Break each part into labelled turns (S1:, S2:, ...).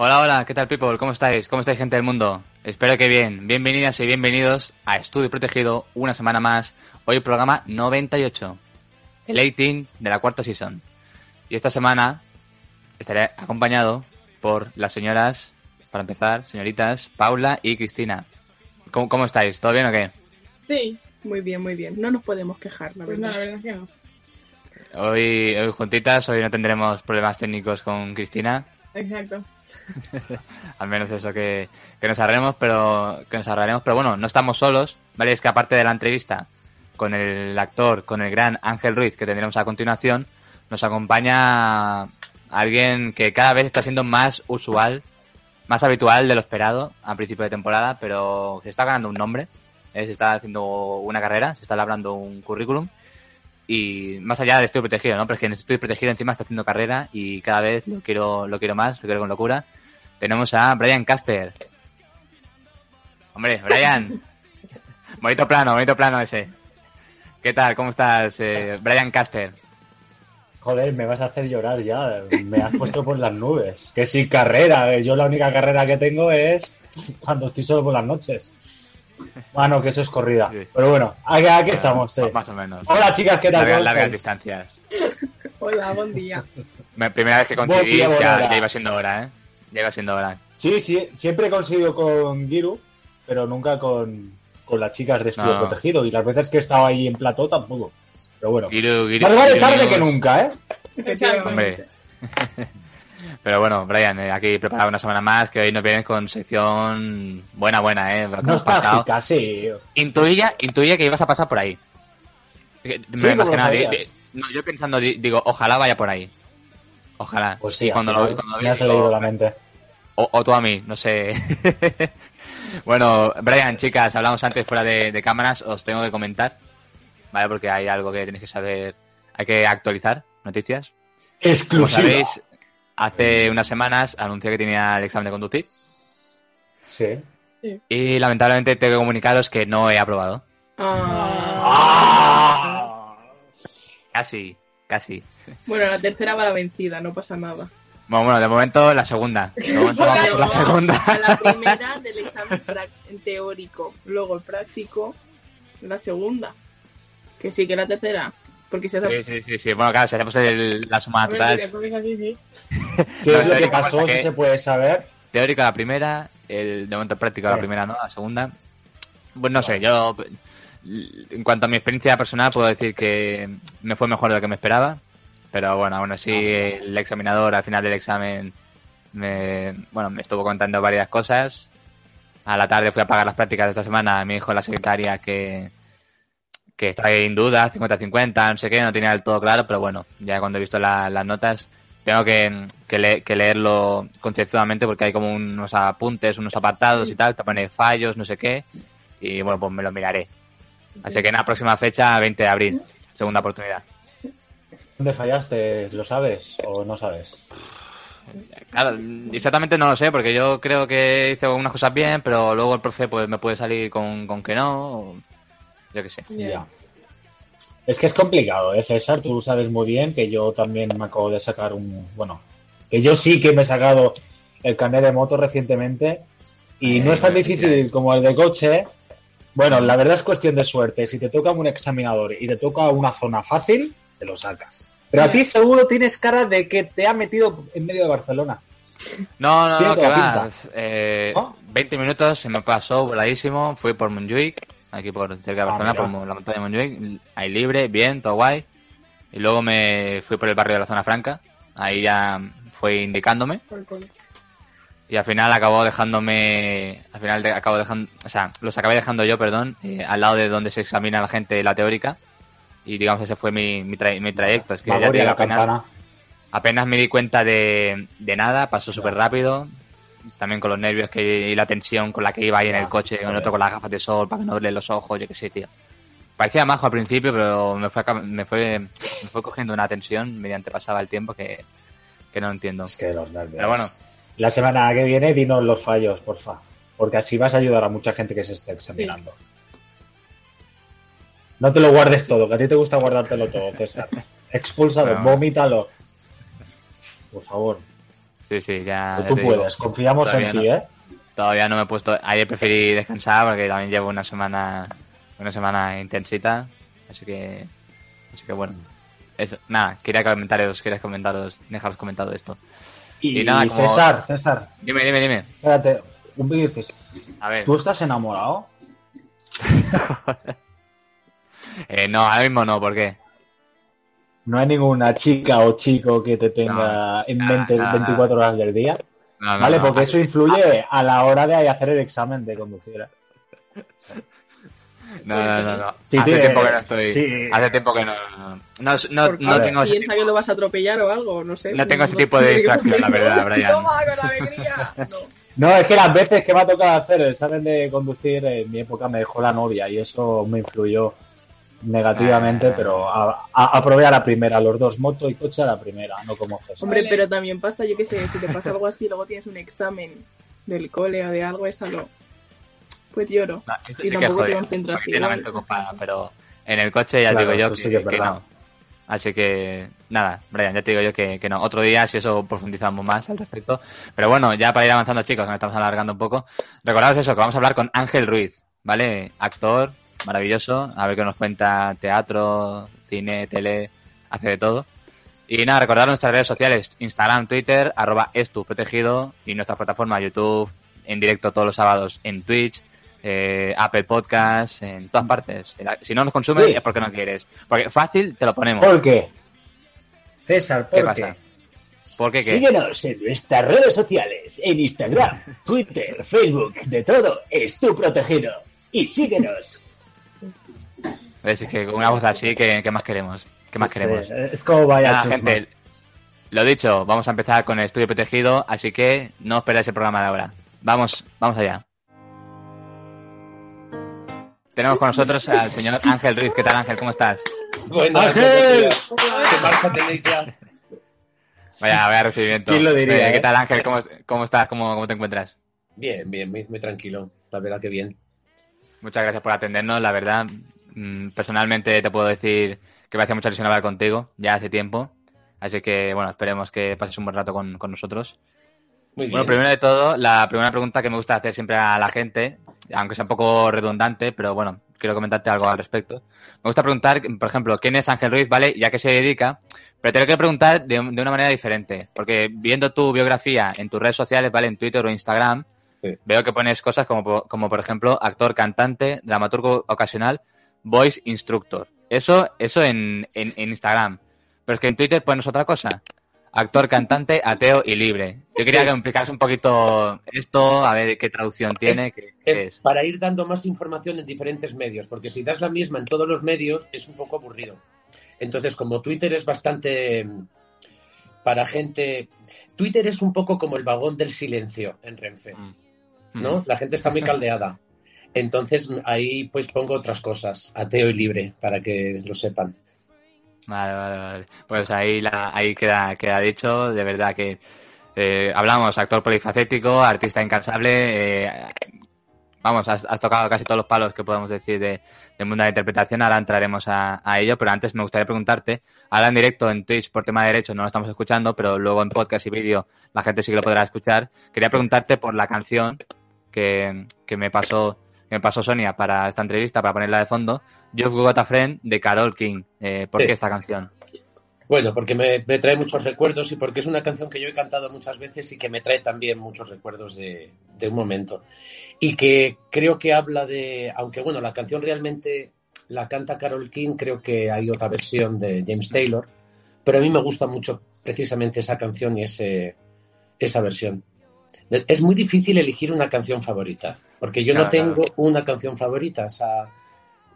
S1: Hola, hola, ¿qué tal, people? ¿Cómo estáis? ¿Cómo estáis, gente del mundo? Espero que bien. Bienvenidas y bienvenidos a Estudio Protegido, una semana más. Hoy programa 98, el 18 de la cuarta season. Y esta semana estaré acompañado por las señoras, para empezar, señoritas Paula y Cristina. ¿Cómo, cómo estáis? ¿Todo bien o qué?
S2: Sí, muy bien, muy bien. No nos podemos quejar, la
S3: Pues no,
S2: verdad.
S3: la verdad es que no.
S1: Hoy, hoy juntitas, hoy no tendremos problemas técnicos con Cristina.
S3: Exacto.
S1: Al menos eso que, que nos arreglemos, pero que nos arreglaremos, pero bueno, no estamos solos, ¿vale? Es que aparte de la entrevista con el actor, con el gran Ángel Ruiz que tendremos a continuación, nos acompaña alguien que cada vez está siendo más usual, más habitual de lo esperado a principio de temporada, pero se está ganando un nombre, ¿eh? se está haciendo una carrera, se está labrando un currículum y más allá de estoy protegido, ¿no? Pero es que en estoy protegido encima está haciendo carrera y cada vez lo quiero, lo quiero más, lo quiero con locura. Tenemos a Brian Caster. Hombre, Brian. bonito plano, bonito plano ese. ¿Qué tal? ¿Cómo estás, eh, Brian Caster?
S4: Joder, me vas a hacer llorar ya. Me has puesto por las nubes. Que sin carrera. eh, Yo la única carrera que tengo es cuando estoy solo por las noches. Bueno, que eso es corrida.
S1: Sí.
S4: Pero bueno, aquí, aquí estamos. sí.
S1: Más o menos.
S4: Hola chicas, ¿qué tal?
S1: Largas, distancias.
S2: Hola, buen día.
S1: Me- Primera vez que
S4: día, buena
S1: ya, ya iba siendo hora, ¿eh? Ya iba siendo hora.
S4: Sí, sí, siempre he conseguido con Giru, pero nunca con, con las chicas de estudio
S1: No.
S4: protegido. Y las veces que he estado ahí en plató tampoco. Pero bueno.
S1: Giru, Giru-
S4: Más vale tarde que nunca, ¿eh?
S1: Hombre. Pero bueno, Brian, eh, aquí preparado una semana más, que hoy nos vienes con sección buena, buena, ¿eh?
S4: Nostálgica, sí.
S1: Intuía, intuía que ibas a pasar por ahí. Me
S4: Sí, ¿cómo lo
S1: imaginaba, di-
S4: sabías?
S1: di- no, yo pensando, di- digo, ojalá vaya por ahí. Ojalá.
S4: Pues sí,
S1: cuando
S4: final
S1: lo, cuando vi, digo,
S4: la mente.
S1: o, o tú a mí, no sé. bueno, Brian, chicas, hablamos antes fuera de, de cámaras, os tengo que comentar, ¿vale? Porque hay algo que tenéis que saber, hay que actualizar noticias. Como
S4: Exclusiva.
S1: sabéis, hace unas semanas anuncié que tenía el examen de conducir
S4: Sí.
S1: y lamentablemente tengo que comunicaros que no he aprobado.
S2: Ah.
S1: Casi, casi.
S2: Bueno, la tercera va la vencida, no pasa nada.
S1: Bueno, bueno, de momento la segunda. De momento vamos por la segunda.
S2: A la primera del examen teórico, luego el práctico, la segunda. Que sí, que la tercera. Porque se
S1: Sí, sí, sí, sí. Bueno, claro, si hacemos el- la suma total.
S4: ¿Qué
S1: No,
S4: es lo que
S1: teórico
S4: pasó? Si se puede saber.
S1: teórica la primera, el de momento práctico la primera, ¿no? La segunda. Pues no sé, yo en cuanto a mi experiencia personal puedo decir que me fue mejor de lo que me esperaba, pero bueno, aún así el examinador al final del examen me, bueno, me estuvo contando varias cosas. A la tarde fui a pagar las prácticas de esta semana, me dijo la secretaria que que está en duda, 50-50, no sé qué, no tenía del todo claro, pero bueno, ya cuando he visto la- las notas tengo que, que, le- que leerlo concienzudamente porque hay como unos apuntes, unos apartados y tal, te pone fallos, no sé qué, y bueno, pues me lo miraré. Así que en la próxima fecha, 20 de abril, segunda oportunidad.
S4: ¿Dónde fallaste? ¿Lo sabes o no sabes?
S1: Claro, exactamente no lo sé, porque yo creo que hice algunas cosas bien, pero luego el profe pues me puede salir con, con que no, o yo qué sé.
S4: Es que es complicado, ¿eh, César? Tú sabes muy bien que yo también me acabo de sacar un... Bueno, que yo sí que me he sacado el carnet de moto recientemente y
S1: Eh,
S4: no es tan difícil como el de coche. Bueno, la verdad es cuestión de suerte. Si te toca un examinador y te toca una zona fácil, te lo sacas. Pero a ti seguro tienes cara de que te ha metido en medio de Barcelona.
S1: No, no, no, que va.
S4: pinta.
S1: Eh. 20 minutos, se me pasó voladísimo. Fui por Montjuic, aquí por cerca de
S4: Ah,
S1: Barcelona,
S4: mira.
S1: por Mo- la montaña de Montjuic. Ahí libre, bien, todo guay. Y luego me fui por el barrio de la Zona Franca. Ahí ya fue indicándome. Y al final acabó dejándome. Al final acabo dejando. O sea, los acabé dejando yo, perdón, eh, al lado de donde se examina la gente la teórica. Y digamos, ese fue mi, mi, tra- mi trayecto. Es que ya
S4: la
S1: apenas,
S4: campana.
S1: apenas me di cuenta de, de nada, pasó súper rápido. También con los nervios que, y la tensión con la que iba ahí en el
S4: Ah,
S1: coche, con
S4: joder.
S1: otro con las gafas de sol para que no verle los ojos, yo qué sé, tío. Parecía majo al principio, pero me fue, me fue, me fue cogiendo una tensión mediante pasaba el tiempo que, que no entiendo.
S4: Es que los nervios.
S1: Pero bueno,
S4: La semana que viene dinos los fallos, porfa. Porque así vas a ayudar a mucha gente que se esté examinando. No te lo guardes todo, que a ti te gusta guardártelo todo, César. Expúlsalo,
S1: Bueno.
S4: vomítalo. Por favor.
S1: Sí, sí, ya.
S4: Tú
S1: digo.
S4: puedes, confiamos en ti. ¿eh?
S1: Todavía no me he puesto. Ayer preferí descansar porque también llevo una semana. Una semana intensita. Así que. Así que bueno. Eso. Nada, quería comentaros, quería comentaros, dejaros comentado esto.
S4: Y,
S1: Y nada, como-
S4: César, César,
S1: Dime, dime, dime.
S4: espérate, un vídeo dices,
S1: A ver.
S4: ¿tú estás enamorado?
S1: Eh, no, ahora mismo no, ¿por qué?
S4: No hay ninguna chica o chico que te tenga
S1: No,
S4: en mente
S1: nada,
S4: 24 horas del día.
S1: No, no,
S4: vale,
S1: no.
S4: porque eso influye a la hora de hacer el examen de conducir.
S1: No, no, no. no.
S4: Sí,
S1: hace
S4: tiene-
S1: tiempo que no estoy.
S4: sí.
S1: Hace tiempo que no. No, no, no, no tengo
S2: piensa que lo vas a atropellar o algo, no sé.
S1: No tengo ese tipo de distracción, la verdad, Brian.
S2: Toma, con alegría. No.
S4: No, es que las veces que me ha tocado hacer el examen de conducir, en mi época me dejó la novia y eso me influyó negativamente,
S1: Ah.
S4: pero a- a- aprobé a la primera, los dos, moto y coche a la primera, no como César.
S2: Hombre, pero también pasa, yo qué sé, si te pasa algo así, luego tienes un examen del cole o de algo, es algo. Pues lloro.
S1: No,
S2: Y
S1: sí que
S2: tampoco te concentras
S1: pero en el coche ya
S4: Claro,
S1: digo yo que,
S4: sí que es
S1: que
S4: verdad.
S1: no. Así que, nada, Brian, ya te digo yo que, que no. Otro día, si eso profundizamos más al respecto. Pero bueno, ya para ir avanzando, chicos, nos estamos alargando un poco. Recordaos eso, que vamos a hablar con Ángel Ruiz, ¿vale? Actor, maravilloso. A ver qué nos cuenta teatro, cine, tele, hace de todo. Y nada, recordar nuestras redes sociales, Instagram, Twitter, arroba protegido y nuestra plataforma YouTube, en directo todos los sábados en Twitch, eh, Apple Podcast, en todas partes. Si no nos consumes
S4: Sí.
S1: es porque no quieres. Porque fácil te lo ponemos.
S4: ¿Por qué? César, ¿por
S1: ¿Qué
S4: qué?
S1: pasa? ¿Por qué qué?
S5: Síguenos en nuestras redes sociales, en Instagram, Twitter, Facebook, de todo, es tu protegido. Y síguenos.
S1: Es que con una voz así, ¿qué, qué más queremos? ¿Qué más
S4: Sí,
S1: queremos?
S4: es como vaya
S1: Nada, gente, lo dicho, vamos a empezar con el estudio protegido, así que no os perdáis el programa de ahora. Vamos, vamos allá. Tenemos con nosotros al señor Ángel Ruiz. ¿Qué tal, Ángel? ¿Cómo estás?
S6: Bueno,
S4: ¡Ángel!
S6: ¿Qué marcha tenéis ya?
S1: Vaya, vaya recibimiento.
S4: ¿Quién lo diría,
S1: Eh, ¿Qué
S4: eh?
S1: tal, Ángel? ¿Cómo, cómo estás? ¿Cómo, ¿Cómo te encuentras?
S6: Bien, bien, muy, muy tranquilo. La verdad que bien.
S1: Muchas gracias por atendernos, la verdad. Mm, Personalmente te puedo decir que me hacía mucha ilusión hablar contigo ya hace tiempo. Así que, bueno, esperemos que pases un buen rato con, con nosotros.
S6: Muy bien.
S1: Bueno, primero de todo, la primera pregunta que me gusta hacer siempre a la gente, aunque sea un poco redundante, pero bueno, quiero comentarte algo al respecto. Me gusta preguntar, por ejemplo, quién es Ángel Ruiz, ¿vale? Ya que se dedica, pero te lo quiero preguntar de, de una manera diferente, porque viendo tu biografía en tus redes sociales, ¿vale? En Twitter o Instagram,
S6: Sí.
S1: veo que pones cosas como, como, por ejemplo, actor, cantante, dramaturgo ocasional, voice instructor. Eso, eso en, en, en Instagram. Pero es que en Twitter pones otra cosa. Actor, cantante, ateo y libre. Yo quería que me explicaras un poquito esto, a ver qué traducción tiene, qué, qué
S6: Es para ir dando más información en diferentes medios, porque si das la misma en todos los medios es un poco aburrido. Entonces, como Twitter es bastante mm, para gente... Twitter es un poco como el vagón del silencio en Renfe,
S1: Mm.
S6: ¿no? La gente está muy caldeada. Entonces, ahí pues pongo otras cosas, ateo y libre, para que lo sepan.
S1: Vale, vale, vale. Pues ahí, la, ahí queda, queda dicho, de verdad que eh, hablamos, actor polifacético, artista incansable, eh, vamos, has, tocado casi todos los palos que podemos decir de, del mundo de la interpretación, ahora entraremos a, a ello, pero antes me gustaría preguntarte, ahora en directo en Twitch por tema de derechos no lo estamos escuchando, pero luego en podcast y vídeo la gente sí que lo podrá escuchar, quería preguntarte por la canción que, que me pasó que me pasó Sonia para esta entrevista, para ponerla de fondo, You've Got a Friend de Carol King. Eh, ¿Por
S6: Sí.
S1: qué esta canción?
S6: Bueno, porque me, me trae muchos recuerdos y porque es una canción que yo he cantado muchas veces y que me trae también muchos recuerdos de, de un momento. Y que creo que habla de, aunque bueno, la canción realmente la canta Carol King, creo que hay otra versión de James Taylor, pero a mí me gusta mucho precisamente esa canción y ese, esa versión. Es muy difícil elegir una canción favorita, porque yo no
S1: claro.
S6: tengo una canción favorita, o sea,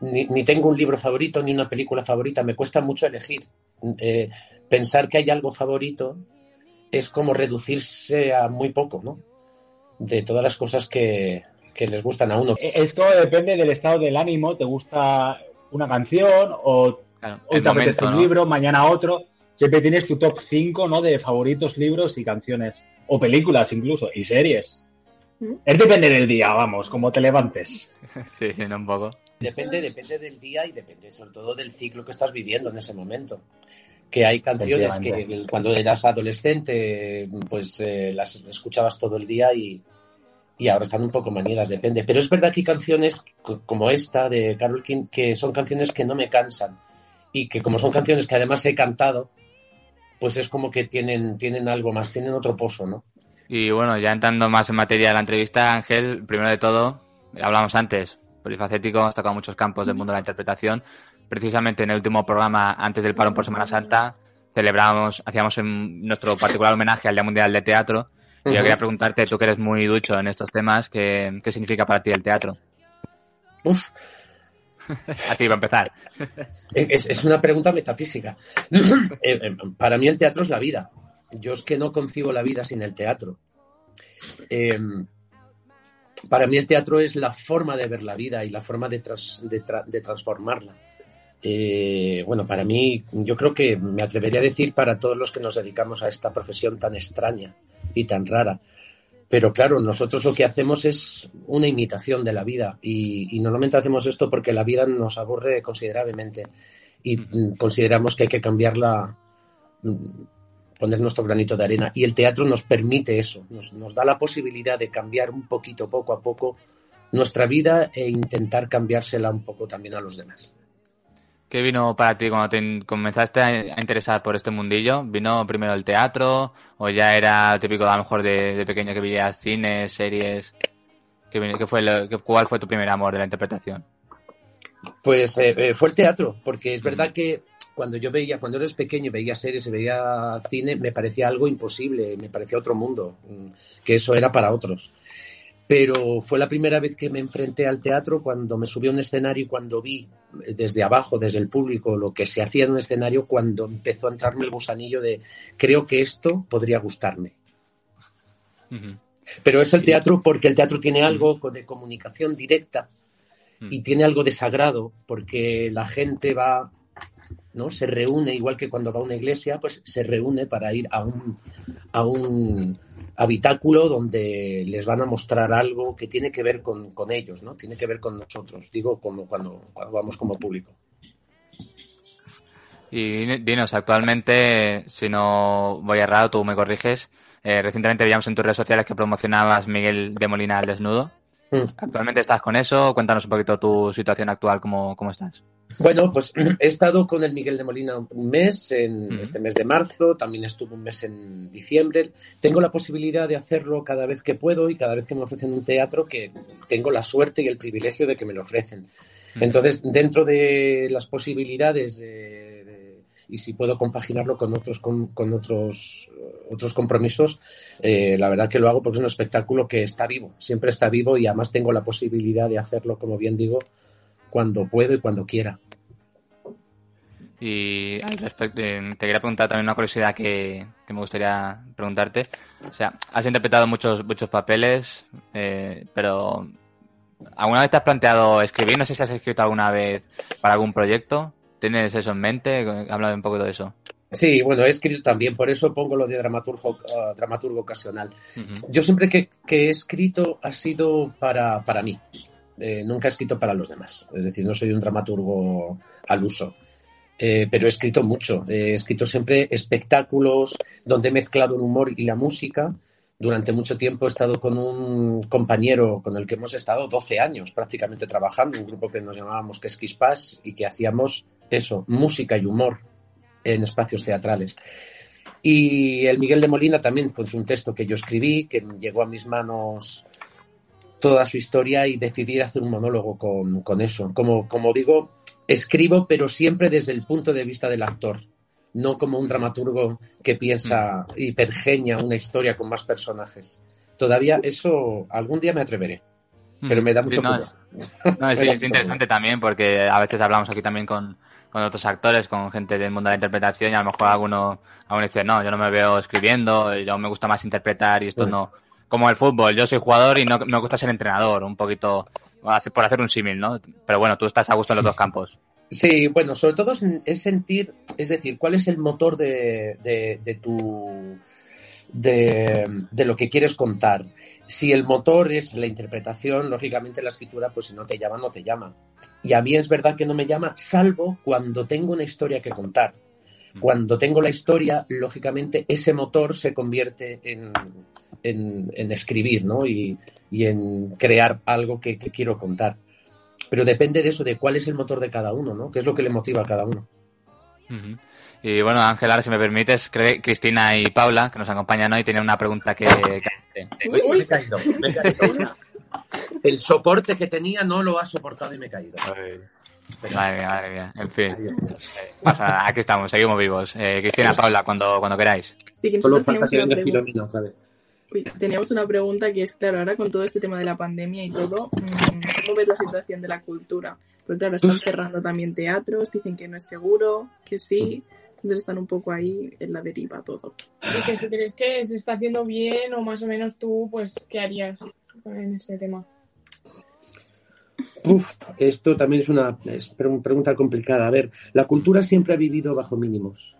S6: ni, ni tengo un libro favorito ni una película favorita, me cuesta mucho elegir. Eh, pensar que hay algo favorito es como reducirse a muy poco, ¿no? De todas las cosas que, que les gustan a uno.
S4: Es como depende del estado del ánimo, te gusta una canción o
S1: Claro,
S4: hoy
S1: el
S4: te apetece
S1: momento,
S4: un
S1: ¿no?
S4: libro, mañana otro. Siempre tienes tu top 5 ¿no? de favoritos libros y canciones. O películas incluso, y series. Es depende del día, vamos, como te levantes.
S1: Sí, sí, no un poco.
S6: Depende, depende del día y depende sobre todo del ciclo que estás viviendo en ese momento. que hay canciones que cuando eras adolescente pues eh, las escuchabas todo el día y, y ahora están un poco manidas, depende. Pero es verdad que hay canciones co- como esta de Carol King que son canciones que no me cansan y que como son canciones que además he cantado, pues es como que tienen, tienen algo más, tienen otro pozo, ¿no?
S1: Y bueno, ya entrando más en materia de la entrevista, Ángel, primero de todo, hablamos antes, polifacético, has tocado muchos campos del mundo de la interpretación. Precisamente en el último programa, antes del parón por Semana Santa, celebrábamos, hacíamos en nuestro particular homenaje al Día Mundial de Teatro. Y yo quería preguntarte, tú que eres muy ducho en estos temas, ¿qué, qué significa para ti el teatro?
S6: Uf,
S1: A ti, para empezar.
S6: Es, es una pregunta metafísica. Eh, eh, Para mí el teatro es la vida. Yo es que no concibo la vida sin el teatro. Eh, para mí el teatro es la forma de ver la vida y la forma de, tras- de tra- de transformarla. Eh, bueno, para mí, yo creo que me atrevería a decir para todos los que nos dedicamos a esta profesión tan extraña y tan rara. Pero claro, nosotros lo que hacemos es una imitación de la vida y, y normalmente hacemos esto porque la vida nos aburre considerablemente y consideramos que hay que cambiarla, mm, poner nuestro granito de arena. Y el teatro nos permite eso, nos, nos da la posibilidad de cambiar un poquito, poco a poco, nuestra vida e intentar cambiársela un poco también a los demás.
S1: ¿Qué vino para ti cuando te comenzaste a interesar por este mundillo? ¿Vino primero el teatro o ya era típico a lo mejor de, de pequeño que veías cines, series? ¿Qué, qué fue lo- qué- ¿Cuál fue tu primer amor de la interpretación?
S6: Pues eh, eh, fue el teatro, porque es verdad que cuando yo veía, cuando eres pequeño veía series y veía cine, me parecía algo imposible, me parecía otro mundo, mm, que eso era para otros. Pero fue la primera vez que me enfrenté al teatro cuando me subí a un escenario y cuando vi eh, desde abajo, desde el público, lo que se hacía en un escenario, cuando empezó a entrarme el gusanillo de creo que esto podría gustarme. Pero es el teatro porque el teatro tiene algo de comunicación directa y tiene algo de sagrado porque la gente va, ¿no? Se reúne, igual que cuando va a una iglesia, pues se reúne para ir a un, a un habitáculo donde les van a mostrar algo que tiene que ver con, con ellos, ¿no? Tiene que ver con nosotros, digo, como cuando, cuando vamos como público.
S1: Y dinos, actualmente, si no voy errado, tú me corriges. eh, recientemente veíamos en tus redes sociales que promocionabas Miguel de Molina al desnudo.
S6: Mm.
S1: ¿Actualmente estás con eso? Cuéntanos un poquito tu situación actual, cómo, cómo estás.
S6: Bueno, pues he estado con el Miguel de Molina un mes, en este mes de marzo, también estuve un mes en diciembre. Tengo la posibilidad de hacerlo cada vez que puedo y cada vez que me ofrecen un teatro que tengo la suerte y el privilegio de que me lo ofrecen. Entonces, dentro de las posibilidades de- de- y si puedo compaginarlo con otros con, con otros otros compromisos, eh, la verdad que lo hago porque es un espectáculo que está vivo, siempre está vivo y además tengo la posibilidad de hacerlo, como bien digo, cuando puedo y cuando quiera.
S1: Y al respecto, eh, te quería preguntar también una curiosidad que, que me gustaría preguntarte. O sea, has interpretado muchos, muchos papeles, eh, pero ¿alguna vez te has planteado escribir? No sé si has escrito alguna vez para algún proyecto. ¿Tienes eso en mente? Háblame un poco de eso.
S6: Sí, bueno, he escrito también, por eso pongo lo de dramaturgo, ah, dramaturgo ocasional. Yo siempre que, que he escrito ha sido para, para mí, Eh, nunca he escrito para los demás, es decir, no soy un dramaturgo al uso. Eh, pero he escrito mucho, he escrito siempre espectáculos donde he mezclado el humor y la música. Durante mucho tiempo he estado con un compañero con el que hemos estado 12 años prácticamente trabajando, un grupo que nos llamábamos Quesquispas y que hacíamos eso, música y humor en espacios teatrales. Y el Miguel de Molina también fue un texto que yo escribí, que llegó a mis manos toda su historia y decidí hacer un monólogo con, con eso. Como, como digo, escribo, pero siempre desde el punto de vista del actor, no como un dramaturgo que piensa y pergeña una historia con más personajes. Todavía eso algún día me atreveré, pero me da
S1: Sí,
S6: mucho
S1: no,
S6: pudor.
S1: No, sí, es interesante también porque a veces hablamos aquí también con, con otros actores, con gente del mundo de la interpretación y a lo mejor alguno, alguno dice, no, yo no me veo escribiendo, yo me gusta más interpretar y esto
S6: Mm.
S1: no. Como el fútbol, yo soy jugador y no me gusta ser entrenador, un poquito, por hacer un símil, ¿no? Pero bueno, tú estás a gusto en los dos campos.
S6: Sí, bueno, sobre todo es, sentir, es decir, cuál es el motor de, de- de tu de, de lo que quieres contar. Si el motor es la interpretación, lógicamente la escritura, pues si no te llama, no te llama. Y a mí es verdad que no me llama, salvo cuando tengo una historia que contar. Cuando tengo la historia, lógicamente ese motor se convierte en, en, en escribir, ¿no? Y, y en crear algo que, que quiero contar. Pero depende de eso, de cuál es el motor de cada uno, ¿no? ¿Qué es lo que le motiva a cada uno?
S1: Y bueno, Ángel, ahora si me permites, Cristina y Paula, que nos acompañan hoy, tienen una pregunta que...
S2: Uy, uy.
S6: Me he caído, me he caído. El soporte que tenía no lo ha soportado y me he caído.
S1: Madre mía, madre mía. En fin. Eh, pasa, aquí estamos, seguimos vivos. Eh, Cristina, Paula, cuando, cuando queráis.
S2: Sí, que
S6: Solo falta
S2: teníamos
S6: que
S2: una,
S6: venga
S2: pregunta,
S6: Filomena otra vez.
S2: Teníamos una pregunta que es, claro, ahora con todo este tema de la pandemia y todo, mm, ¿cómo ves la situación de la cultura? Porque claro, están cerrando también teatros, dicen que no es seguro, que sí, entonces están un poco ahí en la deriva todo.
S3: Y que si crees que se está haciendo bien o más o menos tú, pues, ¿qué harías en este tema?
S6: Uf, esto también es una es pre- pregunta complicada. A ver, la cultura siempre ha vivido bajo mínimos.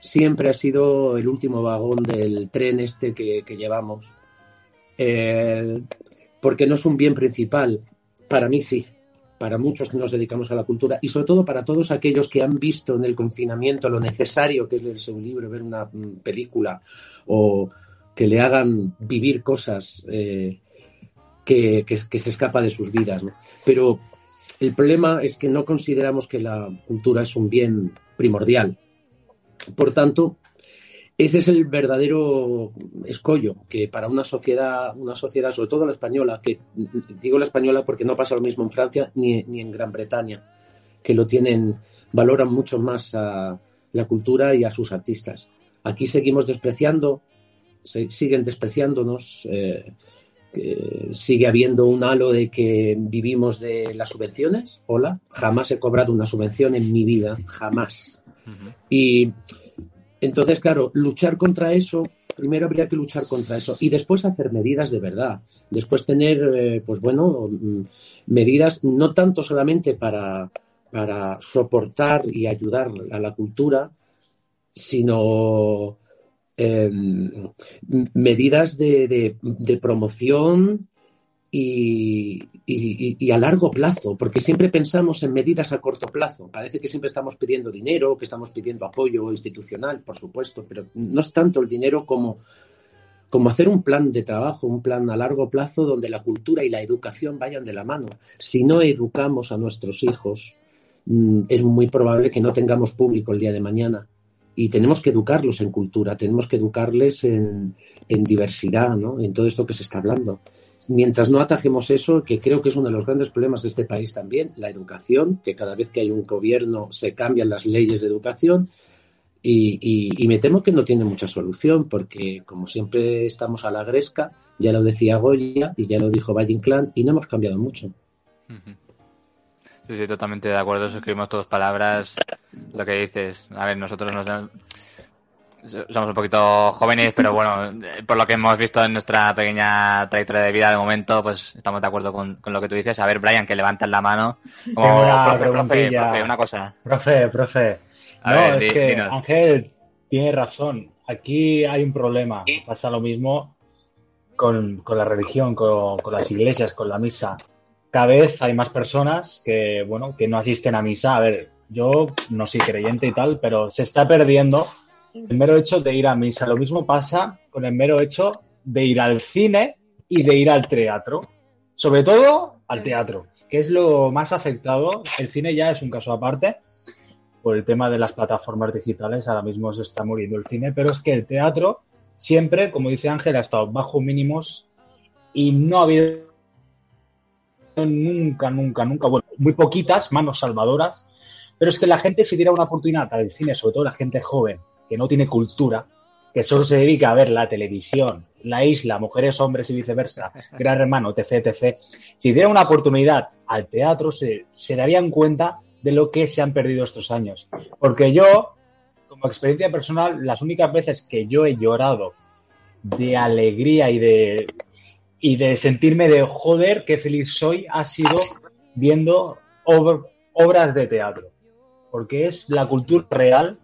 S6: Siempre ha sido el último vagón del tren este que, llevamos. Eh, porque no es un bien principal. Para mí sí. Para muchos que nos dedicamos a la cultura. Y sobre todo para todos aquellos que han visto en el confinamiento lo necesario que es leerse un libro, ver una mm, película o que le hagan vivir cosas eh, que, se escapa de sus vidas. Pero el problema es que no consideramos que la cultura es un bien primordial. Por tanto, ese es el verdadero escollo que para una sociedad, una sociedad, sobre todo la española, que digo la española porque no pasa lo mismo en Francia ni, ni en Gran Bretaña, que lo tienen, valoran mucho más a la cultura y a sus artistas. Aquí seguimos despreciando, siguen despreciándonos, eh, sigue habiendo un halo de que vivimos de las subvenciones. Hola, jamás he cobrado una subvención en mi vida, jamás. Y entonces, claro, luchar contra eso, primero habría que luchar contra eso y después hacer medidas de verdad. Después tener, eh, pues bueno, mm, medidas no tanto solamente para, para soportar y ayudar a la cultura, sino eh, m- medidas de- de promoción y, a largo plazo, porque siempre pensamos en medidas a corto plazo. Parece que siempre estamos pidiendo dinero, que estamos pidiendo apoyo institucional, por supuesto, pero no es tanto el dinero como, como hacer un plan de trabajo, un plan a largo plazo donde la cultura y la educación vayan de la mano. Si no educamos a nuestros hijos, mm, es muy probable que no tengamos público el día de mañana. Y tenemos que educarlos en cultura, tenemos que educarles en, en diversidad, ¿no? en todo esto que se está hablando. Mientras no atajemos eso, que creo que es uno de los grandes problemas de este país también, la educación, que cada vez que hay un gobierno se cambian las leyes de educación y, y- y me temo que no tiene mucha solución porque como siempre estamos a la gresca, ya lo decía Goya y ya lo dijo Valle Inclán y no hemos cambiado mucho.
S1: Sí, sí, totalmente de acuerdo. Suscribimos todas palabras. Lo que dices. A ver, nosotros nos, somos un poquito jóvenes, pero bueno, eh, por lo que hemos visto en nuestra pequeña trayectoria de vida de momento, pues estamos de acuerdo con, con lo que tú dices. A ver, Brian, que levantas la mano. Como,
S4: Tengo una
S1: profe, profe, una cosa.
S4: Profe, profe.
S1: A
S4: no,
S1: ver,
S4: es
S1: di-
S4: que
S1: dinos.
S4: Ángel tiene razón. Aquí hay un problema. Pasa lo mismo con, con la religión, con, con las iglesias, con la misa. Cada vez hay más personas que, bueno, que no asisten a misa. A ver, yo no soy creyente y tal, pero se está perdiendo el mero hecho de ir a misa. Lo mismo pasa con el mero hecho de ir al cine y de ir al teatro. Sobre todo al teatro, que es lo más afectado. El cine ya es un caso aparte por el tema de las plataformas digitales. Ahora mismo se está muriendo el cine, pero es que el teatro siempre, como dice Ángel, ha estado bajo mínimos y no ha habido nunca, nunca, nunca, bueno, muy poquitas manos salvadoras, pero es que la gente si diera una oportunidad al cine, sobre todo la gente joven, que no tiene cultura, que solo se dedica a ver la televisión, la isla, mujeres, hombres y viceversa, gran hermano, etc, etc, si diera una oportunidad al teatro, se, se darían cuenta de lo que se han perdido estos años. Porque yo, como experiencia personal, las únicas veces que yo he llorado de alegría y de, y de sentirme de joder, qué feliz soy, ha sido viendo ob- obras de teatro. Porque es la cultura real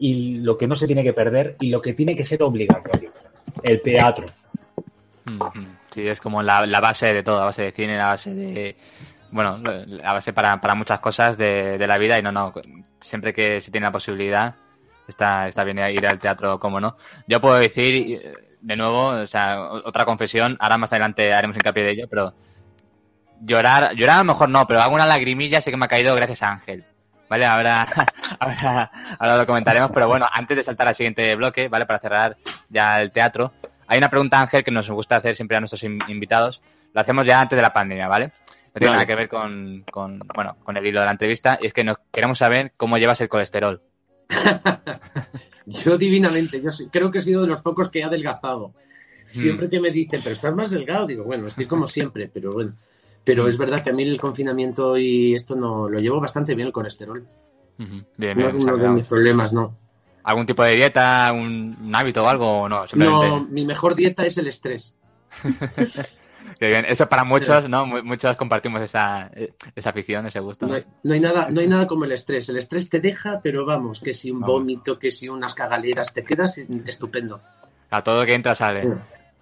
S4: y lo que no se tiene que perder y lo que tiene que ser obligatorio. El teatro.
S1: Sí, es como la, la base de todo, la base de cine, la base de... Bueno, la base para, para muchas cosas de, de la vida y no, no, siempre que se tiene la posibilidad está, está bien ir al teatro, como no. Yo puedo decir, de nuevo, o sea, otra confesión, ahora más adelante haremos hincapié de ello, pero llorar, llorar a lo mejor no, pero alguna lagrimilla sí que me ha caído gracias a Ángel. ¿Vale? Ahora, ahora, ahora lo comentaremos, pero bueno, antes de saltar al siguiente bloque, ¿vale? Para cerrar ya el teatro, hay una pregunta, Ángel, que nos gusta hacer siempre a nuestros in- invitados. Lo hacemos ya antes de la pandemia, ¿vale? No tiene
S6: Vale.
S1: nada que ver con, con, bueno, con el hilo de la entrevista, y es que nos queremos saber cómo llevas el colesterol.
S6: Yo divinamente, yo soy- creo que he sido de los pocos que he adelgazado. Siempre que me dicen, pero estás más delgado, digo, bueno, estoy como siempre, pero bueno. Pero es verdad que a mí el confinamiento y esto no lo llevo bastante bien el colesterol.
S1: Bien,
S6: No es uno de mis problemas, no.
S1: ¿Algún tipo de dieta, un, un hábito o algo? o No, simplemente.
S6: No, mi mejor dieta es el estrés.
S1: Qué bien. Eso para muchos, ¿no? Mu- Muchos compartimos esa, esa afición, ese gusto.
S6: No
S1: ¿no?
S6: hay, no hay nada, no hay nada como el estrés. El estrés te deja, pero vamos, que si un
S1: Vamos.
S6: vómito, que si unas cagaleras, te quedas estupendo.
S1: A todo que entra sale.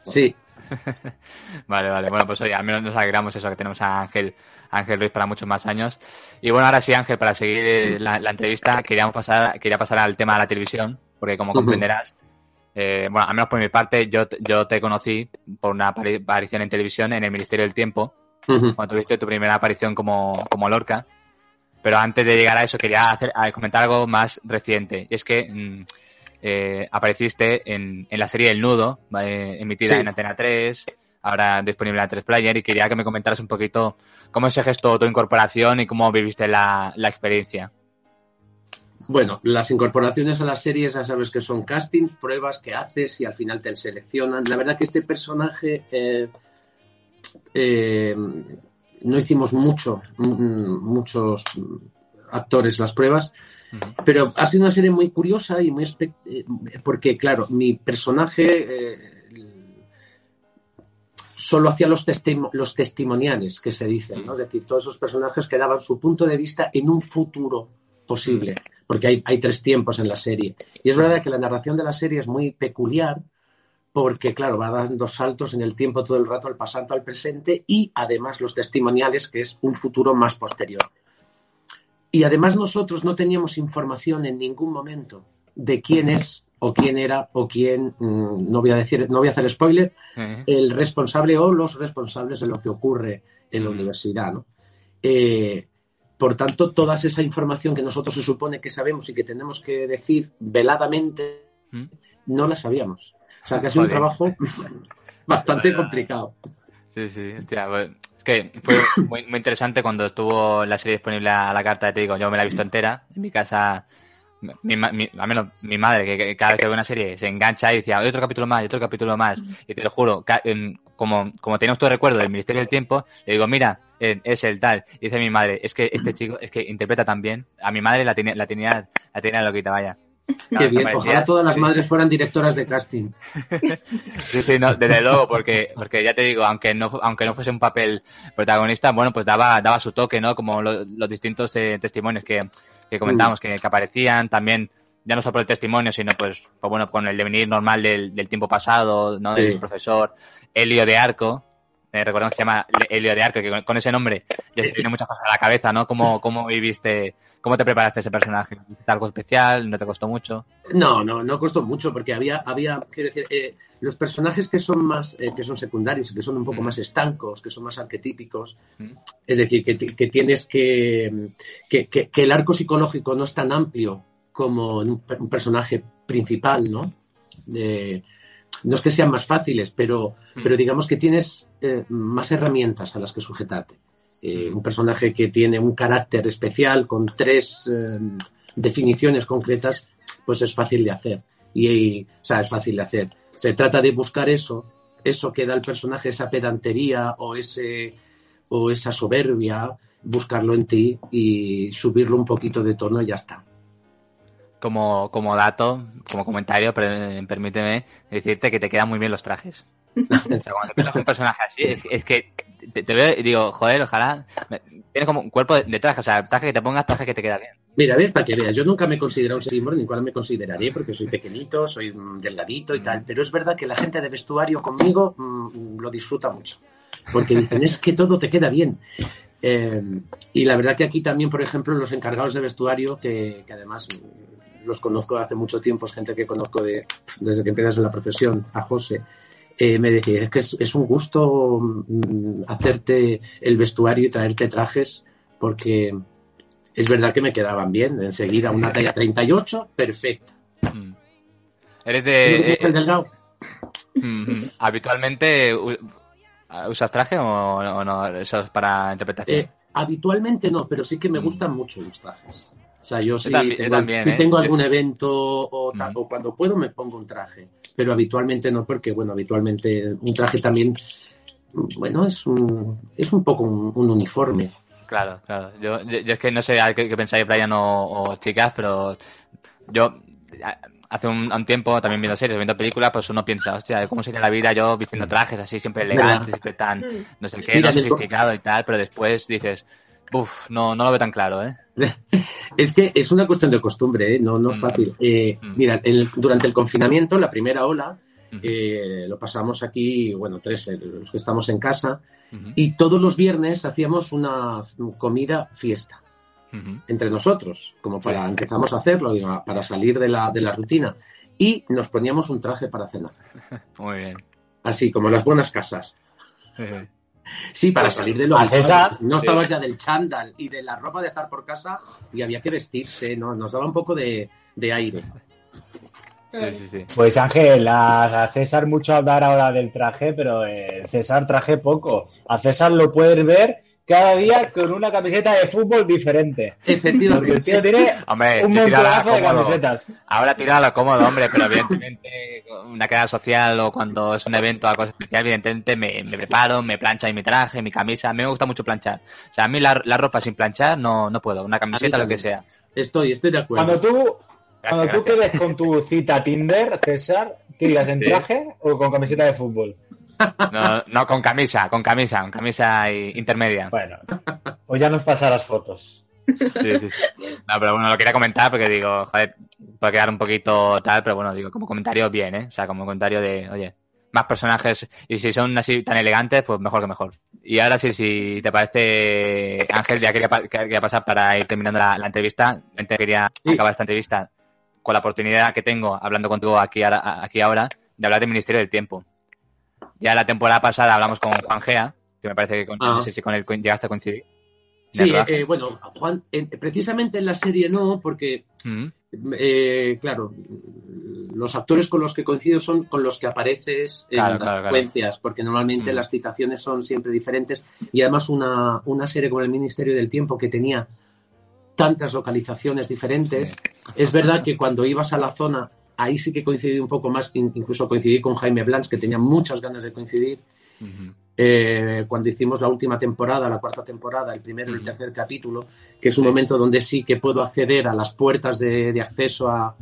S6: Sí,
S1: Vale, vale. Bueno, pues oye, al menos nos alegramos eso, que tenemos a Ángel, Ángel Ruiz para muchos más años. Y bueno, ahora sí, Ángel, para seguir eh, la, la entrevista, queríamos pasar, quería pasar al tema de la televisión, porque como comprenderás, eh, bueno, al menos por mi parte, yo, yo te conocí por una apari- aparición en televisión en el Ministerio del Tiempo, cuando tuviste tu primera aparición como, como Lorca. Pero antes de llegar a eso, quería hacer, a comentar algo más reciente. Y es que mm, eh, apareciste en, en la serie El Nudo, emitida
S6: Sí.
S1: en Antena 3, ahora disponible en 3 Player, y quería que me comentaras un poquito cómo se gestó tu incorporación y cómo viviste la, la experiencia.
S6: Bueno, las incorporaciones a las series ya sabes que son castings, pruebas que haces y al final te seleccionan. La verdad que este personaje eh, eh, no hicimos mucho, mm, muchos actores las pruebas, Pero ha sido una serie muy curiosa y muy eh, porque claro, mi personaje eh, solo hacía los, testimo- los testimoniales que se dicen, ¿no? Es decir, todos esos personajes que daban su punto de vista en un futuro posible, porque hay, hay tres tiempos en la serie. Y es verdad que la narración de la serie es muy peculiar, porque claro, va dando saltos en el tiempo todo el rato, al pasado, al presente, y además los testimoniales, que es un futuro más posterior. Y además nosotros no teníamos información en ningún momento de quién es o quién era o quién, mm, no voy a decir, no voy a hacer spoiler, el responsable o los responsables de lo que ocurre en la universidad, ¿no? Eh, por tanto, toda esa información que nosotros se supone que sabemos y que tenemos que decir veladamente, no la sabíamos. O sea, que ha sido un trabajo bastante complicado.
S1: Sí, sí, hostia, bueno, que fue muy, muy interesante cuando estuvo la serie disponible a la carta, te digo, yo me la he visto entera, en mi casa, mi, mi- al menos mi madre, que, que cada vez que ve una serie se engancha y decía, hay otro capítulo más, hay otro capítulo más, y te lo juro, en- como, como tenemos todo recuerdo del Ministerio del Tiempo, le digo, mira, eh, es el tal, y dice mi madre, es que este chico, es que interpreta tan bien, a mi madre la tenía, la tenía, la tenía loquita, vaya. Claro,
S6: Qué bien, ojalá todas las madres fueran directoras de casting.
S1: Sí, sí, no, desde luego, porque, porque ya te digo, aunque no, aunque no fuese un papel protagonista, bueno, pues daba, daba su toque, ¿no? Como lo- los distintos eh, testimonios que, que comentábamos, que, que aparecían, también, ya no solo por el testimonio, sino pues, pues bueno, con el devenir normal del, del tiempo pasado, ¿no?
S6: Sí.
S1: Del profesor Helio de Arco, eh, recordamos que se llama Helio de Arco, que con, ese nombre ya se tiene muchas cosas a la cabeza, ¿no? ¿Cómo, cómo viviste, cómo te preparaste ese personaje? ¿Hiciste ¿Algo especial? ¿No te costó mucho?
S6: No, no, no costó mucho porque había, había quiero decir, eh, los personajes que son más, eh, que son secundarios que son un poco
S1: Mm.
S6: más estancos, que son más arquetípicos,
S1: Mm.
S6: es decir, que, que tienes que que, que- que el arco psicológico no es tan amplio como un, per- un personaje principal, ¿no? No es que sean más fáciles, pero,
S1: Mm.
S6: pero digamos que tienes eh, más herramientas a las que sujetarte. Eh, un personaje que tiene un carácter especial con tres eh, definiciones concretas, pues es fácil de hacer. Y, y, o sea, es fácil de hacer. Se trata de buscar eso, eso que da al personaje, esa pedantería o, ese, o esa soberbia, buscarlo en ti y subirlo un poquito de tono y ya está.
S1: Como, como dato, como comentario, pero, permíteme decirte que te quedan muy bien los trajes. O sea, cuando empiezas un personaje así, es, es que te, te veo y digo, joder, ojalá. me- Tienes como un cuerpo de, de traje, o sea, traje que te pongas, traje que te queda bien.
S6: Mira, ves, para que veas, yo nunca me he considerado un símbolo, ni cual me consideraré, porque soy pequeñito, soy mm, delgadito y tal, pero es verdad que la gente de vestuario conmigo mm, lo disfruta mucho, porque dicen, es que todo te queda bien. Eh, y la verdad que aquí también, por ejemplo, los encargados de vestuario, que, que además los conozco hace mucho tiempo, es gente que conozco de, desde que empiezas en la profesión, a José, eh, me decía, es que es, es un gusto mm, hacerte el vestuario y traerte trajes, porque es verdad que me quedaban bien. Enseguida una talla 38, perfecta.
S1: Mm. Eres
S6: ¿Tienes
S1: de...
S6: el delgado?
S1: Mm, ¿Habitualmente usas traje o, o no? Eso es para interpretación.
S6: Eh, habitualmente no, pero sí que me gustan mucho los trajes. O sea, yo sí
S1: también- yo
S6: tengo,
S1: también,
S6: si
S1: ¿eh?
S6: tengo algún evento o, tal-
S1: Mm.
S6: o cuando puedo me pongo un traje, pero habitualmente no, porque bueno, habitualmente un traje también, bueno, es un, es un poco un, un uniforme.
S1: Claro, claro. Yo, yo, yo es que no sé a qué, qué pensáis, Brian o, o chicas, pero yo hace un, un tiempo también viendo series, viendo películas, pues uno piensa, hostia, ¿cómo sería la vida yo vistiendo trajes así, siempre elegantes, siempre tan,
S3: Mm.
S1: no sé qué, no sofisticado y tal, pero después dices, uff, no, no lo veo tan claro, ¿eh?
S6: Es que es una cuestión de costumbre, ¿eh? no, no es
S1: Mm.
S6: fácil. Eh,
S1: Mm.
S6: Mira, el- durante el confinamiento, la primera ola, eh, lo pasamos aquí, bueno, tres, eh, los que estamos en casa, y todos los viernes hacíamos una comida fiesta. entre nosotros, como para
S1: Sí.
S6: empezamos a hacerlo, para salir de la, de la rutina. Y nos poníamos un traje para cenar,
S1: Muy bien.
S6: así como en las buenas casas. Sí, para salir de lo.
S4: César,
S6: No
S1: sí.
S6: estabas ya del chándal y de la ropa de estar por casa y había que vestirse, ¿no? Nos daba un poco de, de aire.
S1: Sí, sí, sí.
S4: Pues Ángel, a, a César mucho hablar ahora del traje, pero eh, César traje poco. A César lo puedes ver cada día con una camiseta de fútbol diferente. Porque el
S6: Efectivamente.
S4: tío tiene
S1: Hombre,
S4: un montonazo de camisetas.
S1: Ahora tira a lo cómodo, hombre, pero evidentemente una queda social o cuando es un evento o algo especial, evidentemente me, me preparo, me plancha y mi traje, mi camisa. A mí me gusta mucho planchar. O sea, a mí la, la ropa sin planchar no, no puedo. Una camiseta, lo que sea.
S6: Estoy, estoy de acuerdo.
S4: Cuando tú, cuando
S1: Gracias,
S4: tú quedes con tu cita Tinder, César, ¿qué dirás, en
S1: Sí.
S4: traje o con camiseta de fútbol?
S1: No, no, con camisa, con camisa, con camisa y- intermedia.
S4: Bueno, pues ya nos pasarás fotos.
S1: Sí, sí, sí. No, pero bueno, lo quería comentar porque digo, joder, puede quedar un poquito tal, pero bueno, digo, como comentario bien, ¿eh? O sea, como comentario de, oye, más personajes y si son así tan elegantes, pues mejor que mejor. Y ahora sí, si te parece, Ángel, ya quería, quería pasar para ir terminando la, la entrevista. Quería
S6: Sí.
S1: acabar esta entrevista con la oportunidad que tengo, hablando contigo aquí ahora, aquí ahora, de hablar del Ministerio del Tiempo. Ya la temporada pasada hablamos con Juan Gea, que me parece que con, no sé si con él llegaste a coincidir.
S6: Sí, eh, bueno, Juan, en- precisamente en la serie no, porque
S1: Mm,
S6: Eh, claro, los actores con los que coincido son con los que apareces en
S1: Claro,
S6: las
S1: claro, claro.
S6: secuencias, porque normalmente
S1: Mm.
S6: las citaciones son siempre diferentes y además una, una serie como el Ministerio del Tiempo que tenía tantas localizaciones diferentes, es verdad que cuando ibas a la zona, ahí sí que coincidí un poco más, in- incluso coincidí con Jaime Blanch, que tenía muchas ganas de coincidir, eh, cuando hicimos la última temporada, la cuarta temporada, el primero y el tercer capítulo, que es un momento donde sí que puedo acceder a las puertas de, de acceso a,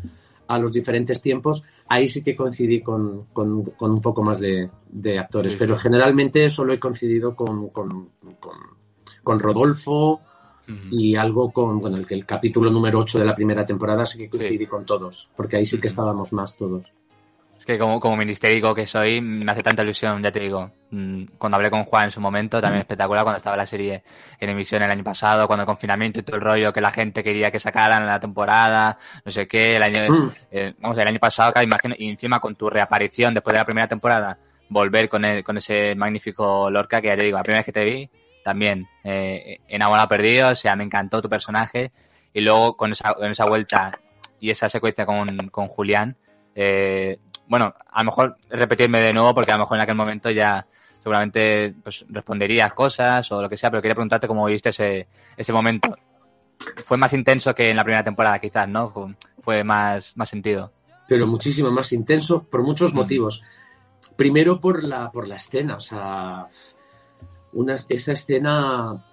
S6: a los diferentes tiempos, ahí sí que coincidí con, con- con un poco más de, de actores,
S1: Sí,
S6: pero generalmente solo he coincidido con, con, con- y algo con, bueno, el, el capítulo número 8 de la primera temporada sí que coincidí con todos, porque ahí sí que estábamos más todos.
S1: Es que como, como ministérico que soy, me hace tanta ilusión, ya te digo. Mm, Cuando hablé con Juan en su momento, también espectacular, cuando estaba la serie en emisión el año pasado, cuando el confinamiento y todo el rollo, que la gente quería que sacaran la temporada, no sé qué, el año, eh, vamos, el año pasado, cada imagino, y encima con tu reaparición después de la primera temporada, volver con, el, con ese magnífico Lorca, que ya te digo, la primera vez que te vi, también, eh, enamorado perdido, o sea, me encantó tu personaje, y luego con esa, con esa vuelta y esa secuencia con, con Julián, eh, bueno, a lo mejor repetirme de nuevo porque a lo mejor en aquel momento ya seguramente pues, responderías cosas o lo que sea, pero quería preguntarte cómo viste ese, ese momento. Fue más intenso que en la primera temporada, quizás, ¿no? Fue, fue más, más sentido.
S6: pero muchísimo más intenso por muchos
S1: Mm.
S6: motivos. Primero por la, por la escena, o sea, una, esa escena,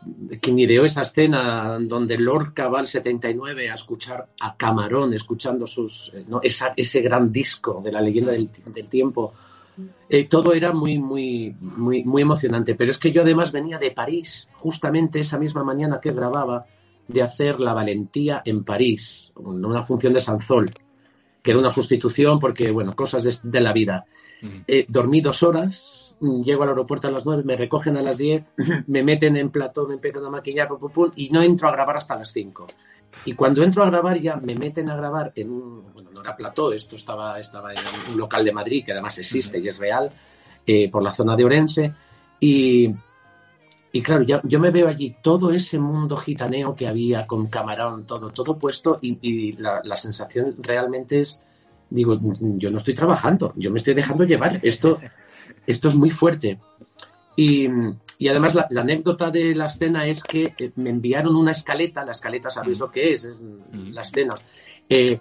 S6: quien ideó esa escena donde Lorca va al 79 a escuchar a Camarón, escuchando sus, eh, ¿no? Esa- ese gran disco de la leyenda del, del tiempo, eh, todo era muy, muy, muy, muy emocionante. Pero es que yo además venía de París, justamente esa misma mañana que grababa, de hacer La Valentía en París, en una función de Sanzol, que era una sustitución porque, bueno, cosas de, de la vida. Eh, dormí dos horas, mm, llego al aeropuerto a las nueve, me recogen a las diez, me meten en plató, me empiezan a maquillar, pum, pum, pum, y no entro a grabar hasta las cinco. Y cuando entro a grabar ya me meten a grabar en un, bueno, no era plató, esto estaba, estaba en un local de Madrid que además existe y es real, eh, por la zona de Orense. Y, y claro, yo, yo me veo allí todo ese mundo gitaneo que había con camarón, todo, todo puesto y, y la, la sensación realmente es, digo, yo no estoy trabajando, yo me estoy dejando llevar, esto, esto es muy fuerte. Y, y además la, la anécdota de la escena es que eh, me enviaron una escaleta, la escaleta sabéis lo que es, es la escena, eh,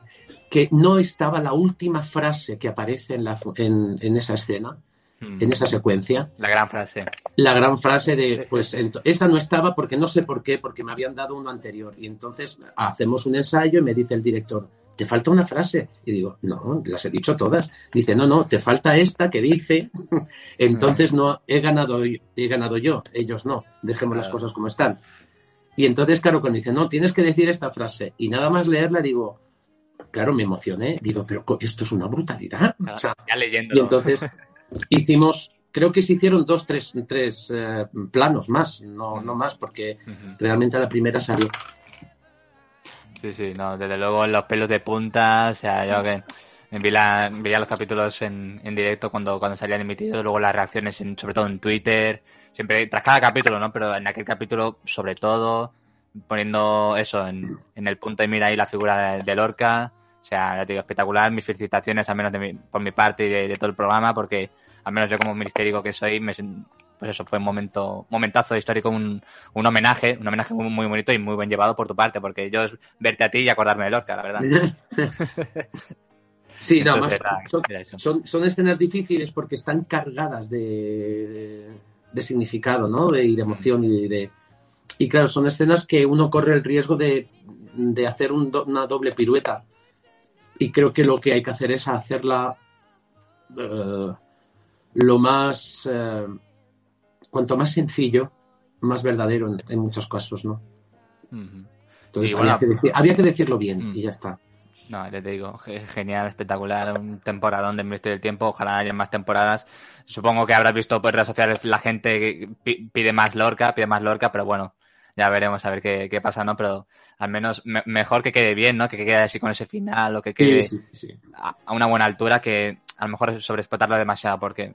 S6: que no estaba la última frase que aparece en, la, en, en esa escena, en esa secuencia,
S1: La gran frase.
S6: la gran frase de, pues esa no estaba porque no sé por qué, porque me habían dado uno anterior. Y entonces hacemos un ensayo y me dice el director, te falta una frase. Y digo, no, las he dicho todas. Dice, no, no, te falta esta que dice, entonces no, he ganado, yo- he ganado yo, ellos no, dejemos las cosas como están. Y entonces, claro, cuando dice, no, tienes que decir esta frase, y nada más leerla, digo, claro, me emocioné, digo, pero esto es una brutalidad. O sea,
S1: Ya leyendo.
S6: y entonces hicimos, creo que se hicieron dos, tres, tres eh, planos más, no, no más, porque realmente a la primera salió.
S1: Sí, sí, no, desde luego los pelos de punta, o sea, yo que vi la- veía los capítulos en, en directo cuando, cuando salían emitidos, luego las reacciones, en, sobre todo en Twitter, siempre tras cada capítulo, ¿no? Pero en aquel capítulo, sobre todo, poniendo eso en, en el punto de mira ahí la figura de, de Lorca, o sea, ya te digo, espectacular, mis felicitaciones, al menos de mi- por mi parte y de, de todo el programa, porque al menos yo como ministérico que soy, me, pues eso fue un momento, momentazo histórico, un, un homenaje, un homenaje muy, muy bonito y muy bien llevado por tu parte, porque yo es verte a ti y acordarme de Lorca, la verdad.
S6: Sí, no, más,
S1: Entonces, era-
S6: son,
S1: era
S6: son, son escenas difíciles porque están cargadas de, de, de significado, ¿no? De, y de emoción y de... Y claro, son escenas que uno corre el riesgo de, de hacer un do- una doble pirueta. Y creo que lo que hay que hacer es hacerla eh, lo más... eh, cuanto más sencillo, más verdadero en, en muchos casos, ¿no? Entonces había,
S1: bueno,
S6: que decir- había que decirlo bien
S1: Mm.
S6: y ya está.
S1: No, ya te digo, ge- genial, espectacular, un temporadón del Ministerio del Tiempo, ojalá haya más temporadas. Supongo que habrás visto por redes sociales la gente que pi- pide más Lorca, pide más Lorca, pero bueno, ya veremos a ver qué, qué pasa, ¿no? Pero al menos me- mejor que quede bien, ¿no? Que quede así con ese final o que quede
S6: Sí, sí, sí, sí.
S1: a, a una buena altura que a lo mejor sobreexplotarlo demasiado porque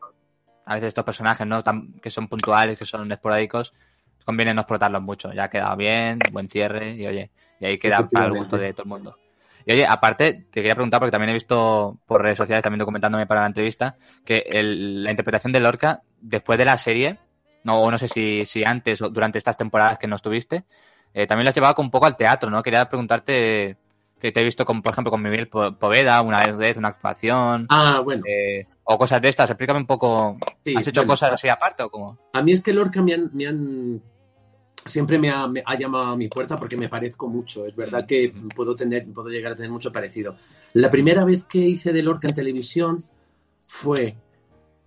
S1: a veces estos personajes, ¿no? Tan, que son puntuales, que son esporádicos, conviene no explotarlos mucho. Ya ha quedado bien, buen cierre y oye, y ahí queda para el gusto de todo el mundo. Y oye, aparte, te quería preguntar, porque también he visto por redes sociales, también documentándome para la entrevista, que la interpretación de Lorca, después de la serie, no, o no sé si, si antes o durante estas temporadas que no estuviste, eh, también lo has llevado un poco al teatro, ¿no? Quería preguntarte, que te he visto, con, por ejemplo, con Miguel Po- Poveda, una vez, una actuación,
S6: Ah, bueno.
S1: eh, o cosas de estas. Explícame un poco,
S6: sí,
S1: ¿has hecho
S6: bueno.
S1: cosas así aparte o cómo?
S6: A mí es que Lorca me han, me han- siempre me ha, me ha llamado a mi puerta porque me parezco mucho. Es verdad que puedo tener, puedo llegar a tener mucho parecido. La primera vez que hice de Lorca en televisión fue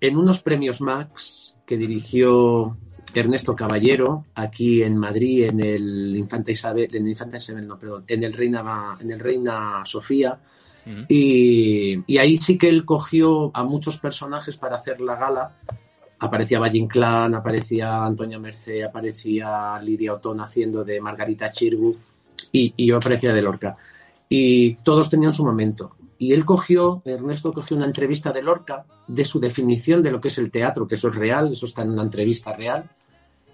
S6: en unos premios Max que dirigió Ernesto Caballero aquí en Madrid en el Infanta Isabel, en el Infanta Isabel, no, perdón, en el Reina, en el Reina Sofía. Y ahí sí que él cogió a muchos personajes para hacer la gala. Aparecía Valle Inclán, aparecía Antonia Merced, aparecía Lidia Otón haciendo de Margarita Chirgu y, y yo aparecía de Lorca. Y todos tenían su momento. Y él cogió, Ernesto cogió una entrevista de Lorca de su definición de lo que es el teatro, que eso es real, eso está en una entrevista real,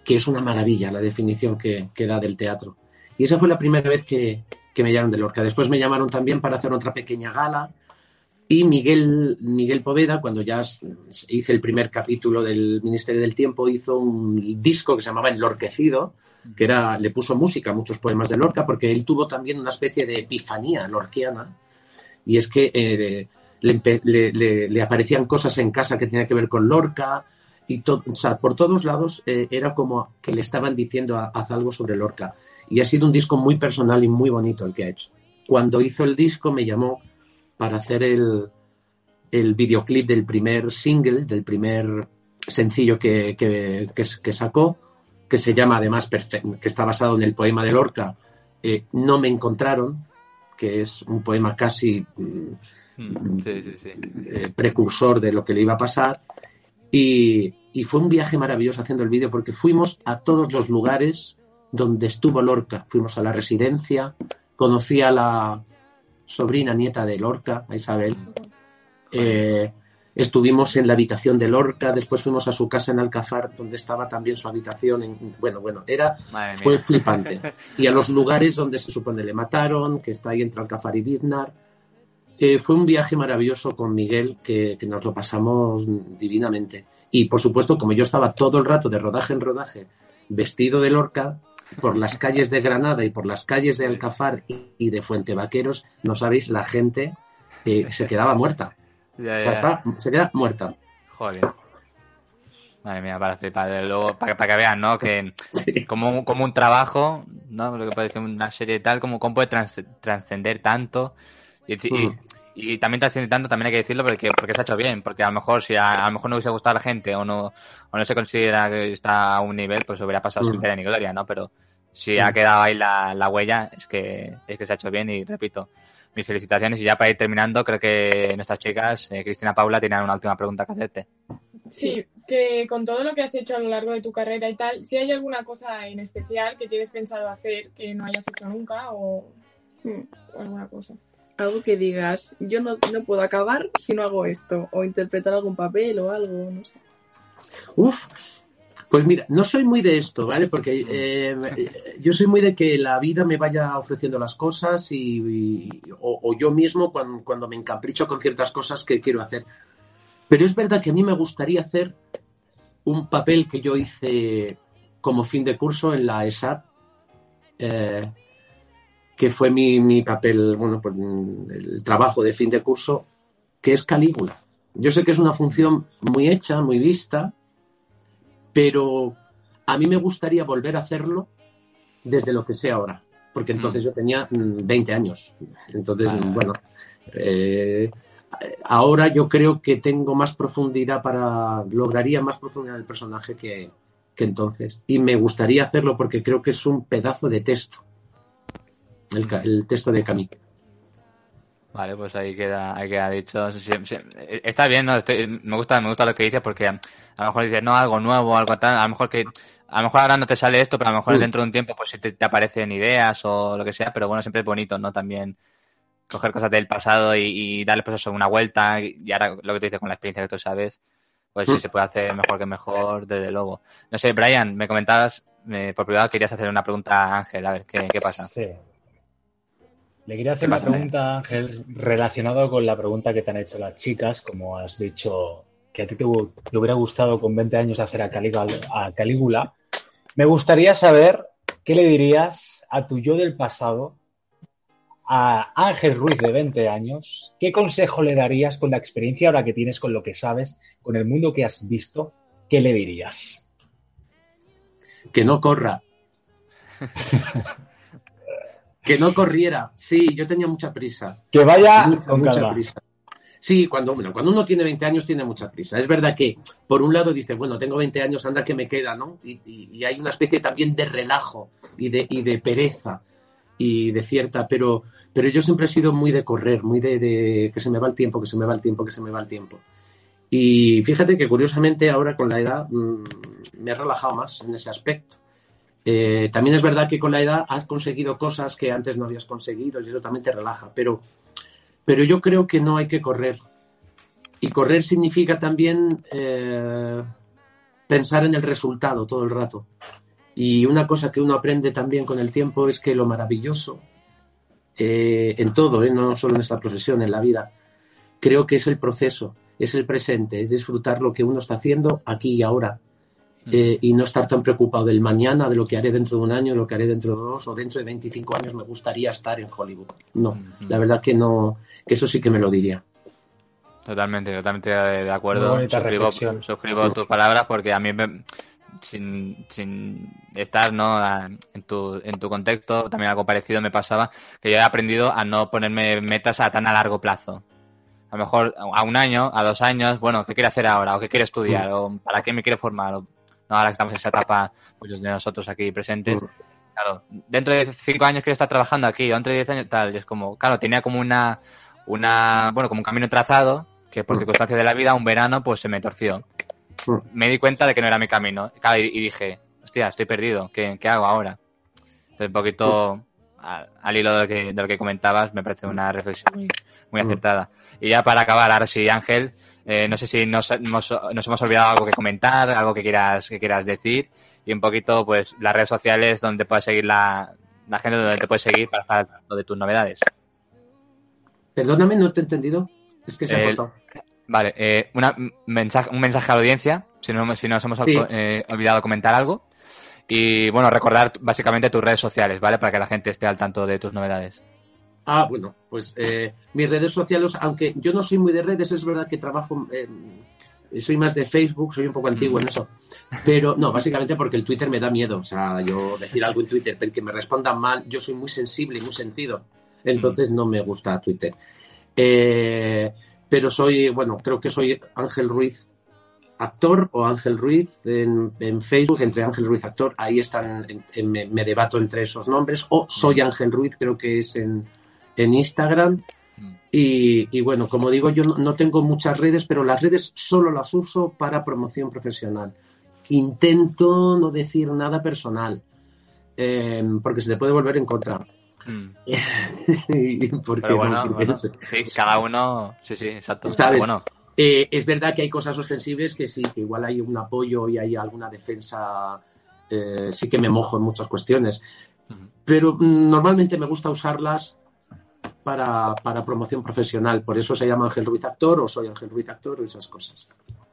S6: que es una maravilla la definición que, que da del teatro. Y esa fue la primera vez que, que me llamaron de Lorca. Después me llamaron también para hacer otra pequeña gala. Y Miguel, Miguel Poveda, cuando ya hice el primer capítulo del Ministerio del Tiempo, hizo un disco que se llamaba Enlorquecido, que era, le puso música a muchos poemas de Lorca, porque él tuvo también una especie de epifanía lorquiana. Y es que eh, le- le- le aparecían cosas en casa que tenían que ver con Lorca. Y to- o sea, por todos lados eh, era como que le estaban diciendo a- haz algo sobre Lorca. Y ha sido un disco muy personal y muy bonito el que ha hecho. Cuando hizo el disco me llamó para hacer el, el videoclip del primer single, del primer sencillo que, que- que- que sacó, que se llama además, que está basado en el poema de Lorca, eh, No me encontraron, que es un poema casi mm,
S1: Mm, Sí, sí, sí.
S6: eh, precursor de lo que le iba a pasar. Y, y fue un viaje maravilloso haciendo el vídeo porque fuimos a todos los lugares donde estuvo Lorca. Fuimos a la residencia, conocí a la sobrina nieta de Lorca, a Isabel. Eh, estuvimos en la habitación de Lorca, después fuimos a su casa en Alcazar, donde estaba también su habitación. En, bueno, bueno, era fue flipante. Y a los lugares donde se supone le mataron, que está ahí entre Alcázar y Biznar. Eh, fue un viaje maravilloso con Miguel, que, que nos lo pasamos divinamente. Y por supuesto, como yo estaba todo el rato de rodaje en rodaje, vestido de Lorca, por las calles de Granada y por las calles de Alcázar y, de Fuente Vaqueros, no sabéis, la gente eh, se quedaba muerta.
S1: Ya,
S6: O sea, estaba- se queda muerta.
S1: Joder. Madre mía, para flipar. Luego, para, para que vean, ¿no? Que
S6: Sí.
S1: como, un- como un trabajo, ¿no? Lo que parece una serie tal, como cómo puede trascender tanto. Y, y-
S6: Mm.
S1: y también también hay que decirlo, porque, porque se ha hecho bien. Porque a lo mejor, si a, a lo mejor no hubiese gustado a la gente o no, o no se considera que está a un nivel, pues hubiera pasado
S6: Mm.
S1: sin pena ni gloria, ¿no? Pero si
S6: Mm.
S1: ha quedado ahí la, la huella, es que, es que se ha hecho bien y repito. Mis felicitaciones y ya para ir terminando, creo que nuestras chicas, eh, Cristina Paula, tienen una última pregunta que hacerte.
S3: Sí, que con todo lo que has hecho a lo largo de tu carrera y tal, si hay alguna cosa en especial que tienes pensado hacer que no hayas hecho nunca o,
S2: Mm.
S3: o alguna cosa.
S2: Algo que digas, yo no, no puedo acabar si no hago esto, o interpretar algún papel o algo, no sé.
S6: Uf, pues mira, no soy muy de esto, ¿vale? Porque eh, yo soy muy de que la vida me vaya ofreciendo las cosas y, o yo mismo cuando, cuando me encapricho con ciertas cosas que quiero hacer. Pero es verdad que a mí me gustaría hacer un papel que yo hice como fin de curso en la ESAT, eh, que fue mi, mi papel, bueno, pues el trabajo de fin de curso, que es Calígula. Yo sé que es una función muy hecha, muy vista, pero a mí me gustaría volver a hacerlo desde lo que sé ahora, porque entonces yo tenía mm, 20 años. Entonces, bueno, eh, ahora yo creo que tengo más profundidad para, lograría más profundidad del personaje que, que entonces. Y me gustaría hacerlo porque creo que es un pedazo de texto, el, texto de Camille.
S1: Vale, pues ahí queda, ahí queda dicho. Sí, sí, sí. Está bien, ¿no? Estoy- me gusta, me gusta lo que dices porque a, a lo mejor dices, no, algo nuevo, algo tal, a lo mejor que, a lo mejor ahora no te sale esto, pero a lo mejor
S6: Mm.
S1: dentro de un tiempo pues si te, te aparecen ideas o lo que sea, pero bueno, siempre es bonito, ¿no? También coger cosas del pasado y, y darle pues eso una vuelta y ahora lo que tú dices con la experiencia que tú sabes, pues si
S6: Mm.
S1: se puede hacer mejor que mejor, desde luego. No sé, Brian, me comentabas, eh, por privado querías hacer una pregunta a Ángel, a ver, ¿qué, qué pasa?
S4: Sí. Le quería hacer una pregunta, Ángel, relacionado con la pregunta que te han hecho las chicas, como has dicho que a ti te, hu- te hubiera gustado con 20 años hacer a Calígula, a Calígula. Me gustaría saber qué le dirías a tu yo del pasado, a Ángel Ruiz de 20 años, qué consejo le darías con la experiencia ahora que tienes, con lo que sabes, con el mundo que has visto, ¿qué le dirías?
S6: Que no corra. que no corriera. Sí, yo tenía mucha prisa.
S4: Que vaya
S6: Mucha,
S4: con
S6: mucha
S4: calma.
S6: prisa. Sí, cuando, bueno, cuando uno tiene 20 años tiene mucha prisa. Es verdad que, por un lado, dice, bueno, tengo 20 años, anda que me queda, ¿no? Y, y- y hay una especie también de relajo y de, y de pereza y de cierta, pero, pero yo siempre he sido muy de correr, muy de, de que se me va el tiempo, que se me va el tiempo, que se me va el tiempo. Y fíjate que curiosamente ahora con la edad mm, me he relajado más en ese aspecto. Eh, también es verdad que con la edad has conseguido cosas que antes no habías conseguido y eso también te relaja, pero, pero yo creo que no hay que correr. Y correr significa también eh, pensar en el resultado todo el rato. Y una cosa que uno aprende también con el tiempo es que lo maravilloso, eh, en todo, no solo en esta profesión, en la vida, creo que es el proceso, es el presente, es disfrutar lo que uno está haciendo aquí y ahora. Eh, y no estar tan preocupado del mañana, de lo que haré dentro de un año, lo que haré dentro de dos o dentro de 25 años me gustaría estar en Hollywood. No, la verdad que no, que eso sí que me lo diría.
S1: Totalmente, totalmente de acuerdo. Suscribo, suscribo tus palabras porque a mí, me- sin, sin estar ¿no? a- en, tu, en tu contexto, también algo parecido me pasaba, que yo he aprendido a no ponerme metas a tan a largo plazo. A lo mejor a un año, a dos años, bueno, ¿qué quiero hacer ahora? ¿O qué quiero estudiar? ¿O para qué me quiero formar? O, no, ahora que estamos en esa etapa, muchos de nosotros aquí presentes, claro, dentro de cinco años quiero estar trabajando aquí, o dentro de diez años tal, y es como, claro, tenía como una, una, bueno, como un camino trazado, que por circunstancias de la vida, un verano, pues se me torció. Me di cuenta de que no era mi camino, claro, y, y dije, hostia, estoy perdido, ¿qué, qué hago ahora? Entonces, un poquito, a- al hilo de lo, que, de lo que comentabas, me parece una reflexión muy, muy acertada. Y ya para acabar, ahora sí, Ángel, eh, no sé si nos, hemos- nos hemos olvidado algo que comentar, algo que quieras, que quieras decir, y un poquito, pues, las redes sociales donde puedes seguir la, la gente donde te puedes seguir para estar al tanto de tus novedades.
S6: Perdóname, no te he entendido. Es que se ha cortado.
S1: Vale, eh, una, un mensaje, un mensaje a la audiencia, si, no, si nos hemos
S6: Sí.
S1: eh, olvidado comentar algo. Y bueno, recordar básicamente tus redes sociales, ¿vale? Para que la gente esté al tanto de tus novedades.
S6: Ah, bueno, pues eh, mis redes sociales, aunque yo no soy muy de redes, es verdad que trabajo, eh, soy más de Facebook, soy un poco antiguo en eso. Pero no, básicamente porque el Twitter me da miedo. O sea, yo decir algo en Twitter, que me respondan mal, yo soy muy sensible y muy sentido. Entonces no me gusta Twitter. Eh, pero soy, bueno, creo que soy Ángel Ruiz actor o Ángel Ruiz en, en Facebook, entre Ángel Ruiz actor, ahí están, en- en- me, me debato entre esos nombres, o soy Ángel Ruiz, creo que es en, en Instagram. Y, y bueno, como digo, yo no, no tengo muchas redes, pero las redes solo las uso para promoción profesional. Intento no decir nada personal, eh, porque se te puede volver en contra.
S1: Mm.
S6: Y porque no
S1: bueno, sí, cada uno, sí, sí, exacto.
S6: ¿Sabes?
S1: Bueno,
S6: Eh, es verdad que hay cosas ostensibles que sí, que igual hay un apoyo y hay alguna defensa. eh, sí que me mojo en muchas cuestiones. Pero mm, normalmente me gusta usarlas para, para promoción profesional. Por eso se llama Ángel Ruiz Actor o soy Ángel Ruiz Actor o esas cosas.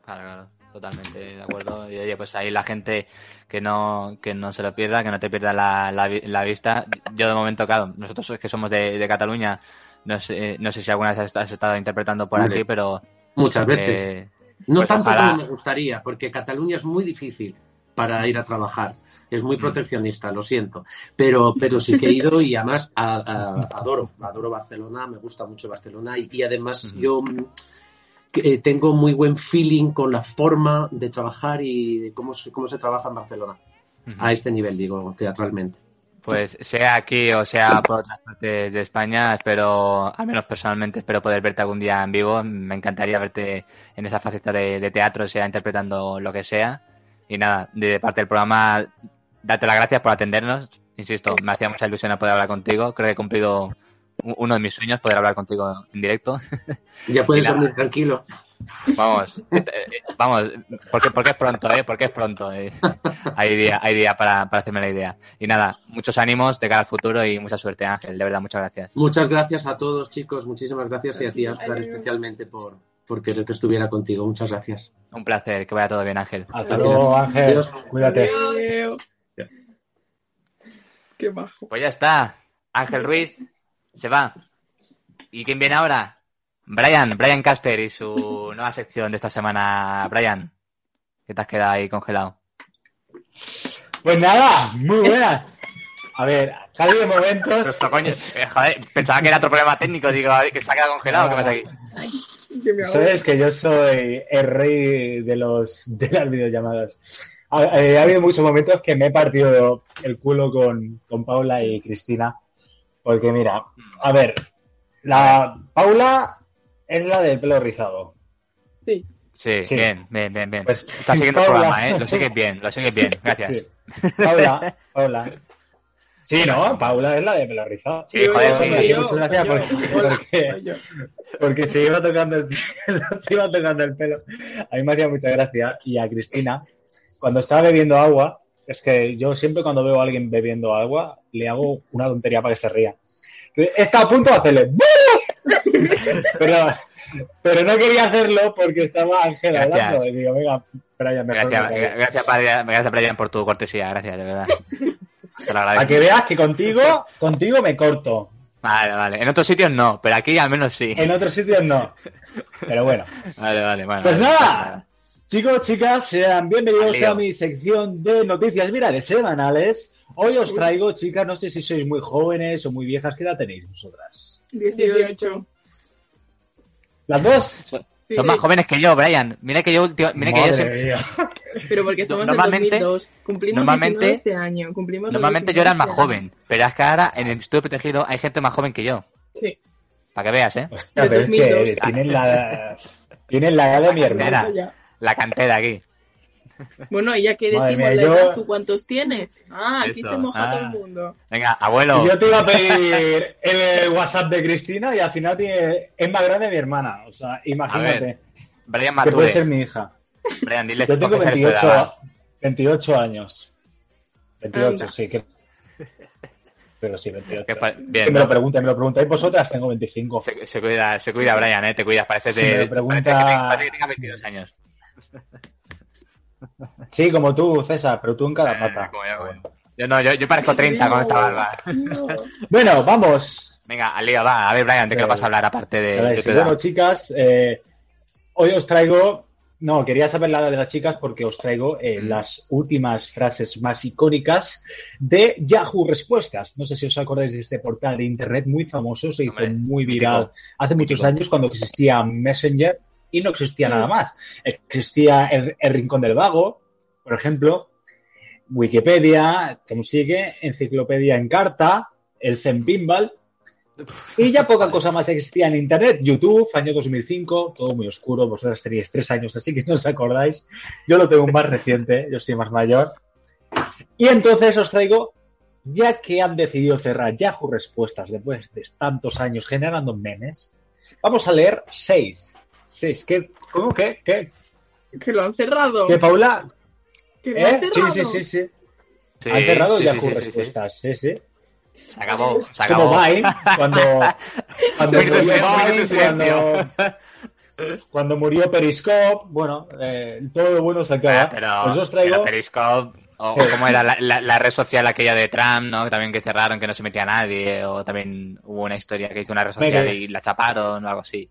S1: Claro, claro, totalmente de acuerdo. Y oye, pues ahí la gente que no, que no se lo pierda, que no te pierda la, la, vi- la vista. Yo de momento, claro, nosotros que somos de, de Cataluña, no sé, no sé si alguna vez has estado interpretando por aquí, pero...
S6: Muchas veces.
S1: eh,
S6: no
S1: pues
S6: tanto
S1: ojalá-
S6: como me gustaría, porque Cataluña es muy difícil para ir a trabajar. Es muy
S1: Mm.
S6: proteccionista, lo siento. Pero, pero sí que he ido y además a- a- adoro, adoro Barcelona, me gusta mucho Barcelona y, y además yo mm, eh, tengo muy buen feeling con la forma de trabajar y de cómo se, cómo se trabaja en Barcelona. A este nivel, digo, teatralmente.
S1: Pues sea aquí o sea por otras partes de España, espero, al menos personalmente, espero poder verte algún día en vivo. Me encantaría verte en esa faceta de, de teatro, sea interpretando lo que sea. Y nada, de parte del programa, date las gracias por atendernos. Insisto, me hacía mucha ilusión poder hablar contigo. Creo que he cumplido uno de mis sueños, poder hablar contigo en directo.
S6: Ya puedes dormir tranquilo.
S1: Vamos, eh, eh, vamos, porque, porque es pronto, ¿eh? Porque es pronto. eh. Hay día, hay día para, para hacerme la idea. Y nada, muchos ánimos de cara al futuro y mucha suerte, Ángel. De verdad, muchas gracias.
S6: Muchas gracias a todos, chicos. Muchísimas gracias y a ti, Oscar,
S3: Adiós.
S6: especialmente por, por querer que estuviera contigo. Muchas gracias.
S1: Un placer, que vaya todo bien, Ángel.
S4: Hasta
S6: Gracias.
S4: luego, Ángel.
S6: Adiós.
S4: Cuídate.
S2: Adiós. Qué bajo.
S1: Pues ya está. Ángel Ruiz se va. ¿Y quién viene ahora? Brian, Brian Caster y su nueva sección de esta semana. Brian, ¿qué te has quedado ahí congelado?
S4: Pues nada, muy buenas. A ver, ha habido momentos.
S1: Esto, coño, eh, joder, pensaba que era otro problema técnico. Digo, a ver, que se ha quedado congelado. ¿Qué pasa aquí?
S4: Sabes que yo soy el rey de los de las videollamadas. Ha, eh, ha habido muchos momentos que me he partido el culo con, con Paula y Cristina. Porque mira, a ver, la Paula es la del pelo rizado.
S2: Sí.
S1: Sí,
S4: Sí.
S1: bien, bien, bien, bien.
S4: Pues,
S1: Estás siguiendo el programa, ¿eh? Lo sigues bien, lo sigues bien. Gracias.
S4: Sí. Paula, Paula. Sí, ¿no? Paula es la de pelo rizado.
S1: Sí, joder,
S2: soy
S1: sí.
S2: yo,
S4: Muchas gracias
S2: soy. Hola,
S4: porque-
S2: soy yo.
S4: porque se iba tocando el pelo, se iba tocando el pelo. A mí me hacía mucha gracia. Y a Cristina, cuando estaba bebiendo agua, es que yo siempre cuando veo a alguien bebiendo agua, le hago una tontería para que se ría. Está a punto de hacerle. ¡Bu! Pero, pero no quería hacerlo porque estaba Ángel hablando. Y digo, venga, Brian, mejor.
S1: Gracias,
S4: me callo.
S1: gracias, Brian, gracias, Brian, por tu cortesía. Gracias, de verdad. Te lo
S4: A
S1: agradezco.
S4: que veas que contigo, contigo me corto.
S1: Vale, vale. En otros sitios no, pero aquí al menos sí.
S4: En otros sitios no. Pero bueno.
S1: Vale, vale, bueno.
S4: Pues
S1: vale,
S4: nada, chicos, chicas, sean bienvenidos a mi sección de noticias virales semanales. Hoy os traigo, chicas, no sé si sois muy jóvenes o muy viejas, ¿qué edad tenéis vosotras?
S2: 18.
S4: ¿Las dos?
S2: Sí,
S1: Son más jóvenes que yo, Brian. Mira que yo, último- mira que yo.
S2: Pero porque somos
S1: Normalmente-
S2: en 2002. Cumplimos
S1: normalmente-
S2: 19 este año. Cumplimos
S1: Normalmente yo era el
S2: 19
S1: más
S2: este año.
S1: joven, pero es que ahora en el estudio protegido hay gente más joven que yo.
S2: Sí.
S1: Para que veas, ¿eh?
S4: Hostia,
S2: De
S4: pero es que
S2: 2002.
S4: tienen la, tienen la edad de mi hermana.
S1: La cantera aquí.
S2: Bueno, y ya que decimos
S4: mía,
S2: la
S4: yo-
S2: edad, ¿tú cuántos tienes? Ah, aquí
S1: Eso,
S2: se moja
S1: ah.
S2: todo el mundo.
S1: Venga, abuelo.
S4: Yo te iba a pedir el WhatsApp de Cristina y al final tiene, es más grande mi hermana. O sea, imagínate
S1: Brian
S4: que puede
S1: Mature.
S4: ser mi hija.
S1: Brian, dile
S4: Yo tengo
S1: por qué eres tu
S4: 28,
S1: edad.
S4: 28 años. 28,
S2: Anda.
S4: sí. Que... Pero sí, 28.
S1: Que pa-
S4: Que
S1: bien,
S4: me lo
S1: ¿no?
S4: pregunten, me lo preguntáis vosotras, tengo 25.
S1: Se, se cuida, se cuida Brian, ¿eh? Te cuidas. Parece,
S4: Si
S1: de,
S4: pregunta-
S1: parece, que, te- parece que tenga 22 años.
S4: Sí, como tú, César, pero tú en cada
S1: Eh,
S4: pata.
S1: como yo, como yo. Yo no, yo, yo parezco 30 con esta barba.
S2: No.
S4: Bueno, vamos.
S1: Venga, al lío, va. A ver, Brian, ¿de
S4: Sí.
S1: qué vas a hablar aparte de,
S4: A ver,
S1: de
S4: sí, bueno, chicas, eh, hoy os traigo. No, quería saber la edad de las chicas porque os traigo eh,
S1: Mm.
S4: las últimas frases más icónicas de Yahoo Respuestas. No sé si os acordáis de este portal de internet muy famoso, se hizo
S1: Hombre,
S4: muy
S1: mítico.
S4: viral hace muchos
S1: Mítico.
S4: años cuando existía Messenger y no existía
S2: Mm.
S4: nada más. Existía el, el Rincón del Vago, por ejemplo, Wikipedia, como sigue, Enciclopedia en Carta, el Zen Pinball. Y ya poca cosa más existía en Internet. YouTube, año 2005, todo muy oscuro. Vosotras teníais tres años, así que no os acordáis. Yo lo tengo más reciente, yo soy más mayor. Y entonces os traigo, ya que han decidido cerrar Yahoo Respuestas después de tantos años generando memes, vamos a leer seis. Seis. ¿Qué? ¿Cómo? ¿Qué? ¿Qué?
S2: Que lo han cerrado.
S4: ¿Qué, Paula?
S2: Que lo
S4: ¿Eh?
S2: han
S4: Sí,
S2: cerrado.
S4: sí, sí, sí.
S1: Sí,
S4: Han cerrado
S1: sí,
S4: Yahoo
S1: sí, sí, sí, sí.
S4: Respuestas. Sí, sí.
S1: Se acabó, se
S4: Es
S1: acabó.
S4: como Vine, cuando, cuando murió Vine, cuando, cuando murió Periscope, bueno, eh, todo lo bueno se acaba.
S1: Ah, pero,
S4: Pues os traigo...
S1: pero Periscope, o
S4: Sí.
S1: como era la, la- la red social aquella de Trump, ¿no? También que cerraron, que no se metía nadie, o también hubo una historia que hizo una red social
S4: Mire.
S1: y la chaparon o algo así.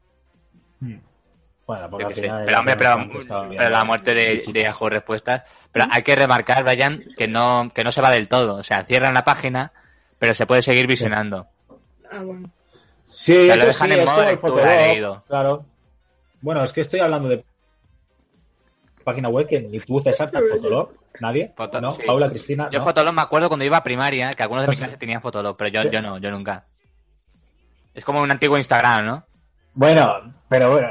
S4: Bueno, porque al final
S1: Pero hombre, pero, la muerte de, de Yahoo Respuestas. Pero hay que remarcar, Brian, que no, que no se va del todo. O sea, cierran la página, pero se puede seguir visionando.
S2: Ah, bueno.
S4: Sí,
S1: Te lo
S4: eso
S1: dejan
S4: sí,
S1: en modo lectura, leído.
S4: Claro. Bueno, es que estoy hablando de página web que ni tú, César, Fotolog, nadie,
S1: Foto-
S4: ¿no?
S1: sí.
S4: Paula, Cristina,
S1: Yo
S4: ¿no?
S1: Fotolog me acuerdo cuando iba a primaria, que algunos de mi clase tenían Fotolog, pero yo,
S4: Sí.
S1: yo no, yo nunca. Es como un antiguo Instagram, ¿no?
S4: Bueno, pero bueno.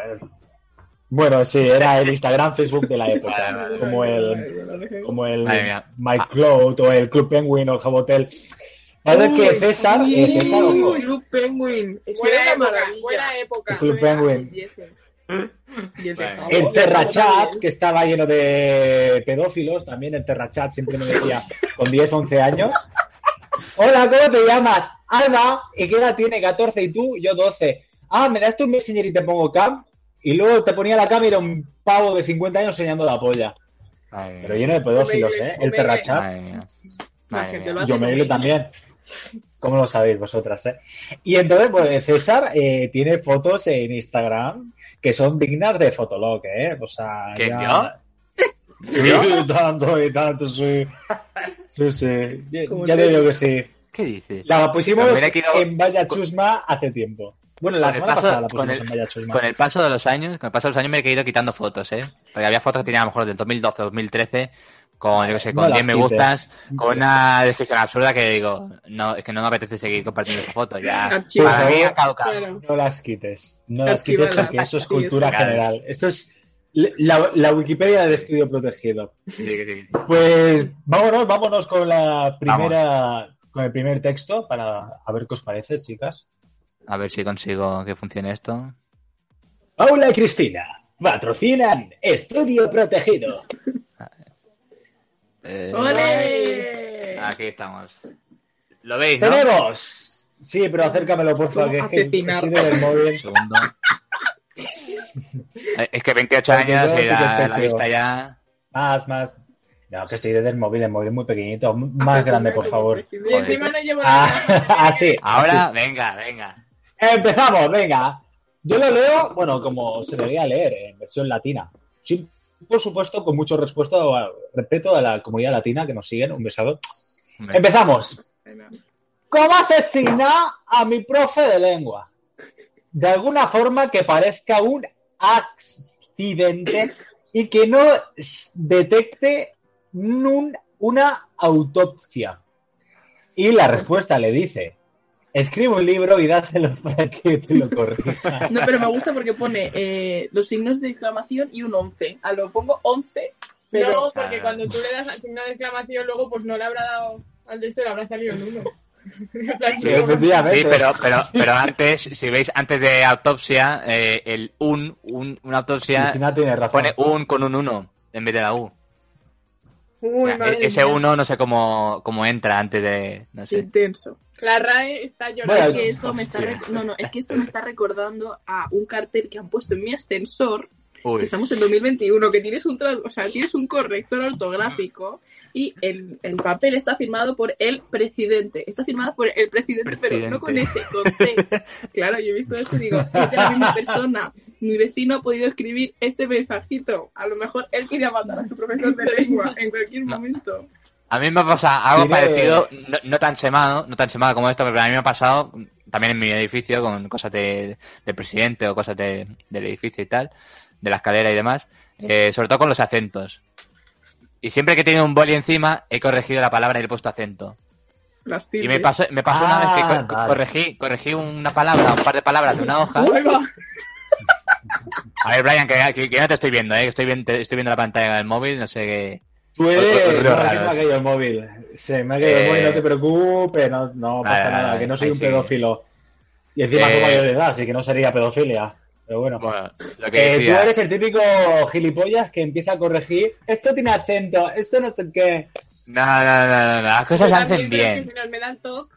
S4: Bueno, sí, era el Instagram, Facebook de la época.
S1: Vale, vale,
S4: como el, como el. My Cloud o el Club Penguin o el Jabotel. Pasa
S2: Uy,
S4: que César,
S2: sí,
S4: eh, César, ojo,
S2: Club Penguin. Eso
S3: Buena
S2: era
S3: época,
S2: maravilla.
S3: buena época.
S4: el Club Penguin,
S2: Y el
S4: Terrachat, que estaba lleno de pedófilos, también el Terrachat siempre me decía con 10, 11 años. Hola, ¿cómo te llamas? Alba, ¿y qué edad tiene? 14 y tú, yo 12. Ah, me das tu messenger y te pongo cam. Y luego te ponía la era un pavo de 50 años enseñando la polla. Pero lleno de pedófilos, ¿eh? El. Terrachat. Yo me
S2: Omegle.
S4: también. ¿Cómo lo sabéis vosotras, eh? Y entonces, pues César eh, tiene fotos en Instagram que son dignas de Fotolog, ¿eh? O sea,
S1: ¿Quién,
S4: ya... Sí, tanto y tanto, sí. Sí, sí. Ya, ya te digo que sí.
S1: ¿Qué dices?
S4: La pusimos en Vaya Chusma hace tiempo. Bueno, la
S1: Con el
S4: semana
S1: paso-
S4: pasada la
S1: con
S4: pusimos
S1: el-
S4: en Vaya Chusma.
S1: Con el paso de los años, con el paso de los años me he ido quitando fotos, ¿eh? Porque había fotos que tenía a lo mejor del 2012, 2013, con, yo qué sé,
S4: No
S1: con
S4: las
S1: 10 me gustas, con una descripción absurda que digo, no, es que no me apetece seguir compartiendo esa foto, ya. Para mí.
S4: No las quites. No las quites porque eso es cultura
S1: sí.
S4: general. Esto es la, la Wikipedia del estudio protegido.
S1: Sí, sí, sí.
S4: Pues vámonos, vámonos con la primera, con el primer texto para a ver qué os parece, chicas.
S1: A ver si consigo que funcione esto.
S5: Paula y Cristina patrocinan Estudio Protegido.
S1: Eh,
S2: ¡Ole!
S1: Aquí estamos. ¿Lo veis, no?
S4: Tenemos. Sí, pero acércamelo, por favor, que es que del móvil.
S1: Un segundo. Es que 28
S4: Porque
S1: años y la, vista ya.
S4: Más, más. No, que estoy desde el móvil, el móvil es muy pequeñito. Más grande, por favor.
S3: Y encima no llevo
S4: Ah,
S3: la
S4: así.
S1: Ahora,
S4: así.
S1: venga, venga.
S4: Empezamos, venga. Yo lo leo, bueno, como se debería leer, en versión latina. Sí, por supuesto, con mucho respeto a, respeto a la comunidad latina que nos siguen. Un besado. Empezamos. ¿Cómo asesina a mi profe de lengua? De alguna forma que parezca un accidente y que no detecte una autopsia. Y la respuesta le dice, escribe un libro y dáselo para que te lo corrija.
S2: No, pero me gusta porque pone eh, los signos de exclamación y un 11. A lo pongo 11 Pero-
S3: no, porque
S1: Ah.
S3: cuando tú le das al signo de exclamación, luego pues no le habrá dado al de este, le habrá salido el uno. En plan,
S4: Sí,
S1: pero, pero, pero antes, si veis, antes de autopsia, eh, el un, un, una autopsia
S4: Cristina tiene razón.
S1: pone un con un uno en vez de la U.
S3: Uy,
S1: Ya,
S3: madre
S1: e- ese
S3: mía.
S1: uno no sé cómo, cómo entra antes de, no sé.
S2: Intenso.
S3: La RAE está llorando.
S4: Bueno,
S2: es que esto me está no, no, es que esto me está recordando a un cartel que han puesto en mi ascensor, que estamos en 2021, que tienes un o sea, tienes un corrector ortográfico y el, el papel está firmado por el presidente. Está firmado por el presidente, pero no con ese, con C. Claro, yo he visto esto y digo, es de la misma persona. Mi vecino ha podido escribir este mensajito. A lo mejor él quería matar a su profesor de lengua en cualquier
S1: No.
S2: momento.
S1: A mí me ha pasado algo parecido, no, no tan semado, no tan semado como esto, pero a mí me ha pasado también en mi edificio con cosas de, del presidente o cosas de- del edificio y tal, de la escalera y demás, eh, sobre todo con los acentos. Y siempre que he tenido un boli encima, he corregido la palabra y le he puesto acento. Y me pasó, me pasó una vez que
S4: Ah,
S1: co-
S4: vale.
S1: corregí, corregí una palabra, un par de palabras de una hoja. A ver, Brian, que, que- que no te estoy viendo, ¿eh? que estoy, te- estoy viendo la pantalla del móvil, no sé qué.
S4: Tú eres... No, se me ha caído el móvil. Se me ha caído el
S1: Eh,
S4: móvil, no te preocupes, no, no
S1: vale,
S4: pasa
S1: vale,
S4: nada,
S1: vale,
S4: que no soy un
S1: sí.
S4: pedófilo. Y encima soy
S1: Eh,
S4: mayor de edad, así que no sería pedofilia. Pero bueno.
S1: Bueno, lo que
S4: Eh, tú
S1: decía.
S4: eres el típico gilipollas que empieza a corregir. Esto tiene acento, esto no sé qué.
S1: No, no, no, no, no, las cosas se hacen bien.
S3: me dan toque.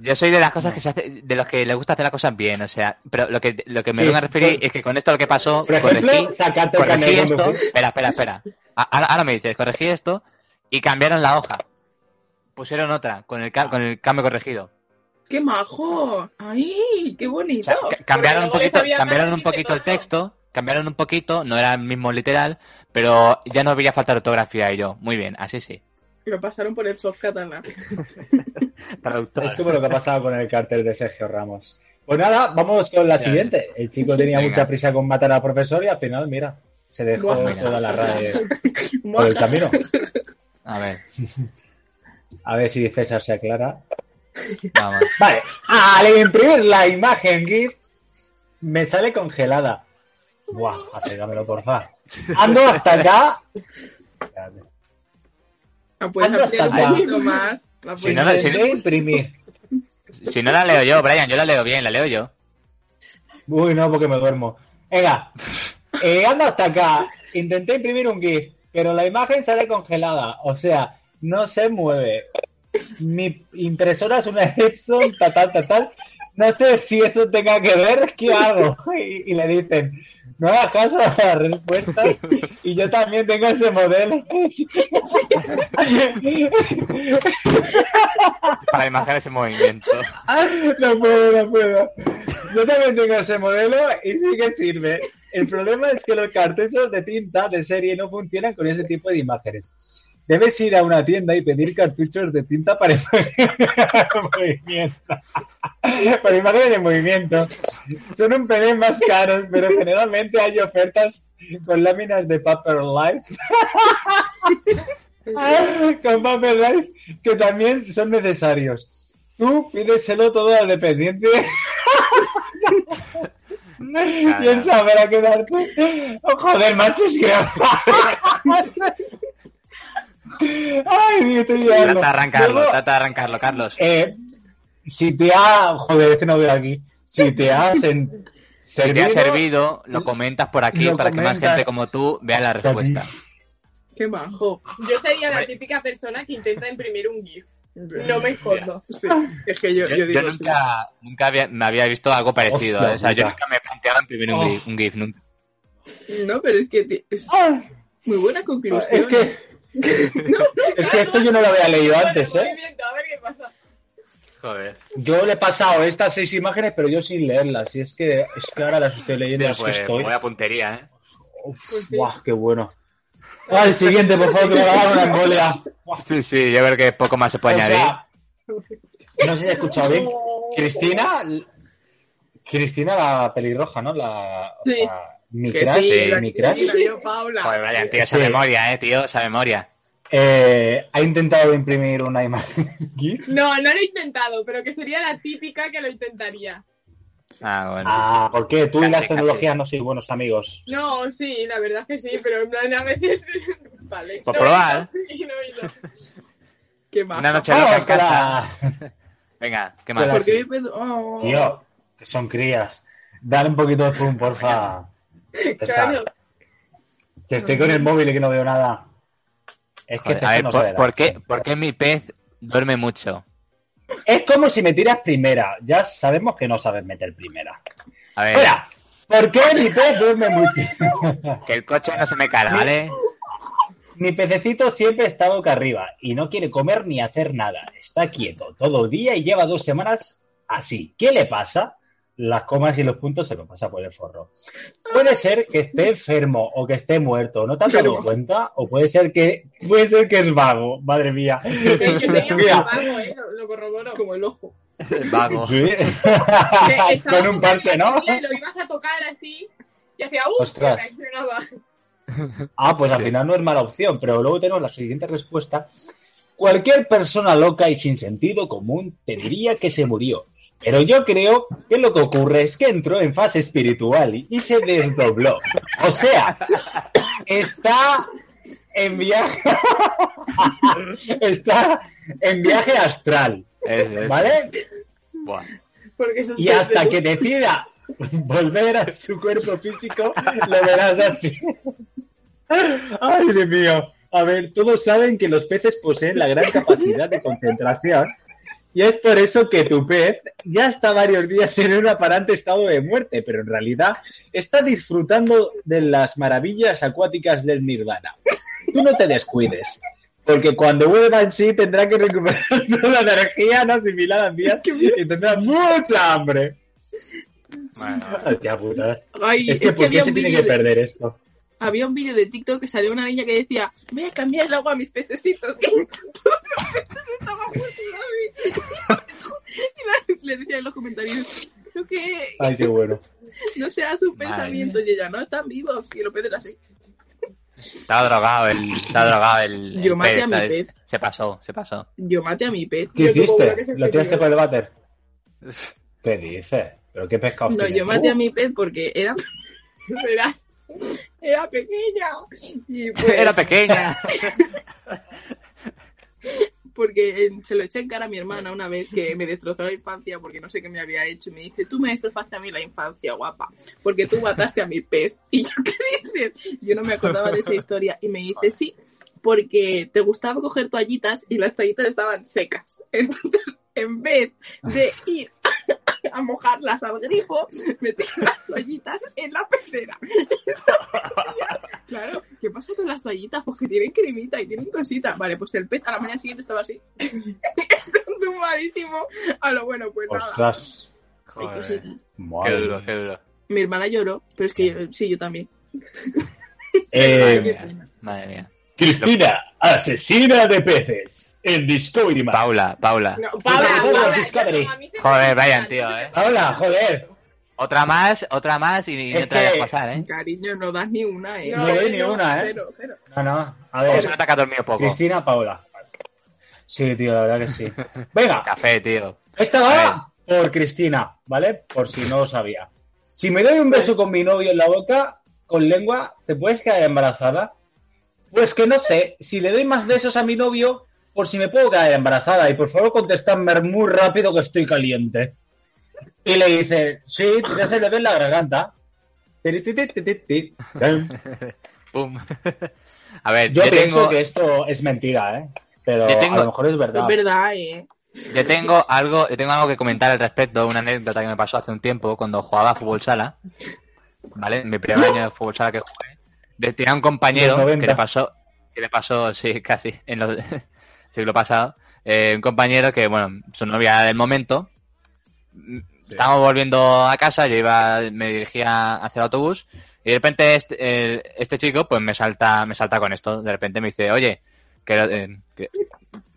S1: Yo soy de las cosas que se hace, de los que les gusta hacer las cosas bien, o sea, pero lo que, lo que me
S4: Sí,
S1: vengo a referir
S4: por-
S1: es que con esto lo que pasó,
S4: Por ejemplo,
S1: corregí,
S4: sacarte el
S1: corregí esto, espera, espera, espera. Ahora, ahora me dices, corregí esto y cambiaron la hoja. Pusieron otra con el, con el cambio corregido.
S2: ¡Qué majo! ¡Ay, qué
S1: O
S2: bonito!
S1: sea, cambiaron un poquito, cambiaron un poquito el texto, cambiaron un poquito, no era el mismo literal, pero ya no veía falta de ortografía y yo, muy bien, así sí.
S2: Lo pasaron por el soft catalán.
S1: Traductor.
S4: Es como lo que ha pasado con el cartel de Sergio Ramos. Pues nada, vamos con la siguiente. El chico tenía
S1: Venga.
S4: mucha prisa con matar al profesor y al final, mira, se dejó
S2: Buah.
S4: toda la RAE por el camino.
S1: A ver,
S4: A ver si César se aclara.
S1: Vamos.
S4: Vale, al imprimir la imagen GIF, me sale congelada. Buah, acércamelo, porfa. Ando hasta acá. Espérate.
S2: La puedes
S4: hasta acá.
S2: poquito más. La
S1: Si no, no, si-
S4: Intenté imprimir.
S1: Si no la leo yo, Brian, yo la leo bien, la leo yo.
S4: Uy, no, porque me duermo. Venga, eh, ando hasta acá. Intenté imprimir un GIF, pero la imagen sale congelada. O sea, no se mueve. Mi impresora es una Epson, tal, tal, tal, tal. No sé si eso tenga que ver, ¿qué hago? Y, y le dicen, no hagas caso a las respuestas. Y yo también tengo ese modelo.
S1: Para imaginar ese movimiento.
S4: No puedo, no puedo. Yo también tengo ese modelo y sí que sirve. El problema es que los cartuchos de tinta de serie no funcionan con ese tipo de imágenes. Debes ir a una tienda y pedir cartuchos de tinta para movimiento. Para imágenes en movimiento. Son un pelín más caros, pero generalmente hay ofertas con láminas de Paper Life. con Paper Life que también son necesarios. Tú pídeselo todo al dependiente. él sabrá quedarte. Oh, joder, macho, es que. Ay, Dios, estoy llorando.
S1: Trata de arrancarlo,
S4: Luego,
S1: trata de arrancarlo, Carlos.
S4: eh, si te ha. Joder, este no veo aquí. Si te has en-
S1: Si te ha
S4: servido,
S1: servido, lo comentas por aquí para que más gente como tú vea la respuesta.
S2: ¡Qué majo!
S3: Yo sería la típica persona que intenta imprimir un GIF. No me escondo.
S2: Sí, es que yo,
S1: Yo,
S2: yo
S1: yo
S2: sí.
S1: nunca, nunca había, me había visto algo parecido.
S4: Hostia
S1: ¿eh? O sea, yo nunca me planteaba imprimir un,
S4: Oh.
S1: GIF, un GIF, nunca.
S2: No, pero es que es
S4: Ah,
S2: muy buena
S4: Es
S2: conclusión.
S4: que. Es que esto yo no lo había leído antes, ¿eh?
S3: a ver qué pasa.
S1: Joder.
S4: Yo le he pasado estas seis imágenes, pero yo sin leerlas. Y es que, es que ahora las estoy leyendo, es que
S1: pues,
S4: estoy.
S1: buena puntería, ¿eh?
S4: Uf,
S3: Pues sí.
S4: guau, qué bueno. Ah, el siguiente, por favor, que me va a dar una embolia.
S1: Sí, sí, yo creo que poco más se puede
S4: O
S1: añadir.
S4: sea, no sé si he escuchado bien. Cristina, Cristina la pelirroja, ¿no? La,
S2: Sí.
S4: sea, mi
S2: Que
S4: crush,
S2: sí,
S4: mi
S2: sí, yo, Paula.
S1: Joder, Brian, tío, esa
S4: Sí.
S1: memoria, ¿eh, tío? Esa memoria.
S4: eh, ha intentado imprimir una imagen.
S3: No, no lo he intentado, pero que sería la típica que lo intentaría.
S1: Ah, bueno.
S4: Ah, ¿por qué? Tú y
S1: Casi,
S4: las
S1: casi.
S4: tecnologías no sois buenos amigos.
S3: No, sí, la verdad es que sí, pero en plan a veces
S2: Vale.
S1: Por
S3: No
S1: probar.
S3: y no ido.
S2: Qué maja.
S1: Una noche loca
S4: Vamos
S1: en casa. Venga, ¿qué más?
S2: ¿Por qué me pedo? Oh.
S4: Tío, que son crías. Dale un poquito de zoom, porfa.
S3: Claro.
S4: Que estoy con el móvil y que no veo nada. Es que
S1: Joder, a ver,
S4: no
S1: ¿por, qué, ¿por qué mi pez duerme mucho?
S4: Es como si me tiras primera. Ya sabemos que no sabes meter primera.
S1: A ver,
S4: Mira, ¿por qué mi pez duerme mucho?
S1: que el coche no se me cae, ¿vale?
S4: Mi pececito siempre está boca arriba y no quiere comer ni hacer nada. Está quieto todo el día y lleva dos semanas así. ¿Qué le pasa? Las comas y los puntos se lo pasa por el forro. Puede ser que esté enfermo o que esté muerto, ¿no te has dado cuenta? O puede ser que puede ser que es vago, madre mía.
S3: Yo tenía un
S4: Mira.
S3: vago, ¿eh? Lo, lo corroboro.
S2: Como el ojo.
S1: Vago.
S4: Sí.
S3: Que
S4: Con un parche, ¿no?
S3: y Lo ibas a tocar así y hacía ¡uh!
S4: Ostras.
S3: y reaccionaba.
S4: Ah, pues al final no es mala opción, pero luego tenemos la siguiente respuesta. Cualquier persona loca y sin sentido común te diría que se murió. Pero yo creo que lo que ocurre es que entró en fase espiritual y- se desdobló. O sea, está en viaje. está en viaje astral. ¿vale? Y hasta que decida volver a su cuerpo físico, lo verás así. Ay, Dios mío. A ver, todos saben que los peces poseen la gran capacidad de concentración y es por eso que tu pez ya está varios días en un aparente estado de muerte, pero en realidad está disfrutando de las maravillas acuáticas del nirvana. Tú no te descuides, porque cuando vuelva en sí tendrá que recuperar toda la energía no asimilada en días y tendrá mucha hambre.
S1: Bueno,
S4: Hostia puta.
S2: Ay,
S4: Es que, ¿por qué
S2: había
S4: se
S2: un
S4: tiene que
S2: de,
S4: perder esto?
S2: Había un vídeo de TikTok que salió una niña que decía, voy a cambiar el agua a mis pececitos. Y le decía en los comentarios, creo que
S4: Ay, qué bueno.
S2: no sea su
S1: Madre
S2: pensamiento. Y ella, no, están vivos. Y los peces así.
S1: estaba drogado el. Estaba drogado el.
S2: Yo
S1: el
S2: maté a mi pez.
S1: Se pasó, se pasó.
S2: Yo maté a mi pez.
S4: ¿Qué hiciste? ¿Lo tiraste con el váter? ¿Qué dices? ¿Pero qué pescado
S2: No,
S4: tienes
S2: yo maté a mi pez porque era,
S3: Verás.
S2: Era pequeña. Y pues,
S1: Era pequeña.
S2: porque eh, se lo eché en cara a mi hermana una vez que me destrozó la infancia porque no sé qué me había hecho y me dice, tú me destrozaste a mí la infancia, guapa, porque tú mataste a mi pez. Y yo, ¿qué dices? Yo no me acordaba de esa historia y me dice, sí, porque te gustaba coger toallitas y las toallitas estaban secas. Entonces, en vez de ir a mojarlas al grifo, metí las toallitas en la pecera. Claro, ¿qué pasa con las toallitas? Pues que tienen cremita y tienen cositas. Vale, pues el pez a la mañana siguiente estaba así. Tumbadísimo. A lo bueno, pues nada.
S4: Ostras.
S2: Hay cositas.
S1: Qué duro, qué duro.
S2: Mi hermana lloró, pero es que yo, sí, yo también.
S4: Eh,
S1: Madre mía. Madre mía.
S4: Cristina, asesina de peces. En Discovery Max.
S1: Paula, Paula.
S3: No,
S4: Paula,
S3: Paula,
S4: Paula, Discovery.
S3: no,
S1: Joder, Brian,
S3: no
S1: tío, eh.
S4: Paula, joder.
S1: Otra más, otra más y,
S4: Es
S1: no te vayas a pasar, ¿eh?
S2: Cariño, no das ni una, ¿eh?
S4: No doy ni una, ¿eh?
S2: Cero, cero.
S4: No, no. A ver,
S1: se nota que ha dormido poco.
S4: Cristina, Paula. Sí, tío, la verdad que sí. Venga,
S1: Café, tío.
S4: esta va por Cristina, ¿vale? Por si no lo sabía. Si me doy un beso con mi novio en la boca, con lengua, ¿te puedes quedar embarazada? Pues que no sé, si le doy más besos a mi novio, por si me puedo quedar embarazada. Y por favor contestadme muy rápido que estoy caliente. Y le dice, sí, te hace le ves la garganta.
S1: Pum. A ver,
S4: Yo
S1: yo,
S4: pienso
S1: tengo,
S4: que esto es mentira, ¿eh? Pero
S1: tengo-
S4: a lo mejor es verdad.
S2: Es verdad, ¿eh?
S1: yo tengo algo, yo tengo algo que comentar al respecto, una anécdota que me pasó hace un tiempo cuando jugaba a fútbol sala. ¿Vale? En mi primer año de fútbol sala que jugué. De- Tenía un compañero que
S4: 90.
S1: le pasó, que le pasó, sí, casi, en los siglo pasado. eh, un compañero que, bueno, su novia del momento. Estábamos volviendo a casa, yo iba, me dirigía hacia el autobús y de repente este, el- este chico pues me salta, me salta con esto. De repente me dice, oye, que, eh, que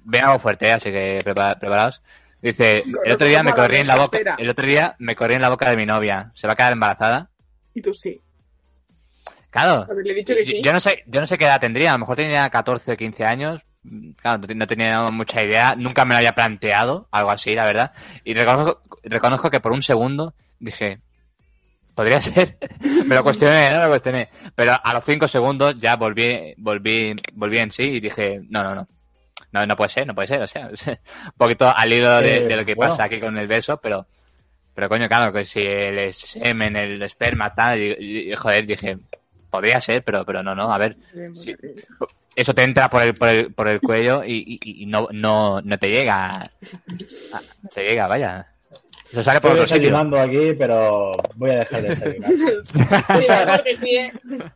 S1: ven algo fuerte, eh, así que prepara- preparados. Dice, el otro día me corrí en la boca, el otro día me corrí en la boca de mi novia. ¿Se va a quedar embarazada?
S2: Y tú sí.
S1: Claro.
S3: Haberle dicho que
S1: Yo,
S3: sí.
S1: yo no sé, yo no sé qué edad tendría, a lo mejor tenía 14 o 15 años. Claro, no te- no tenía mucha idea, nunca me lo había planteado, algo así, la verdad. Y reconozco, reconozco que por un segundo dije, podría ser. Me lo cuestioné, no me lo cuestioné. Pero a los cinco segundos ya volví, volví, volví en sí y dije, no, no, no. No, no puede ser, no puede ser, o sea, un poquito al hilo de,
S4: Eh,
S1: de lo que
S4: bueno.
S1: pasa aquí con el beso, pero, pero coño, claro, que si el semen, el esperma, tal, y, y, joder, dije, podría ser, pero, pero no, no, a ver, Sí. eso te entra por el, por el, por el cuello y, y- y no, no, no te llega, no te llega, vaya. Eso sale por
S4: Estoy
S1: otro sitio.
S4: aquí, pero voy a dejar de desayunar.
S3: ¿eh?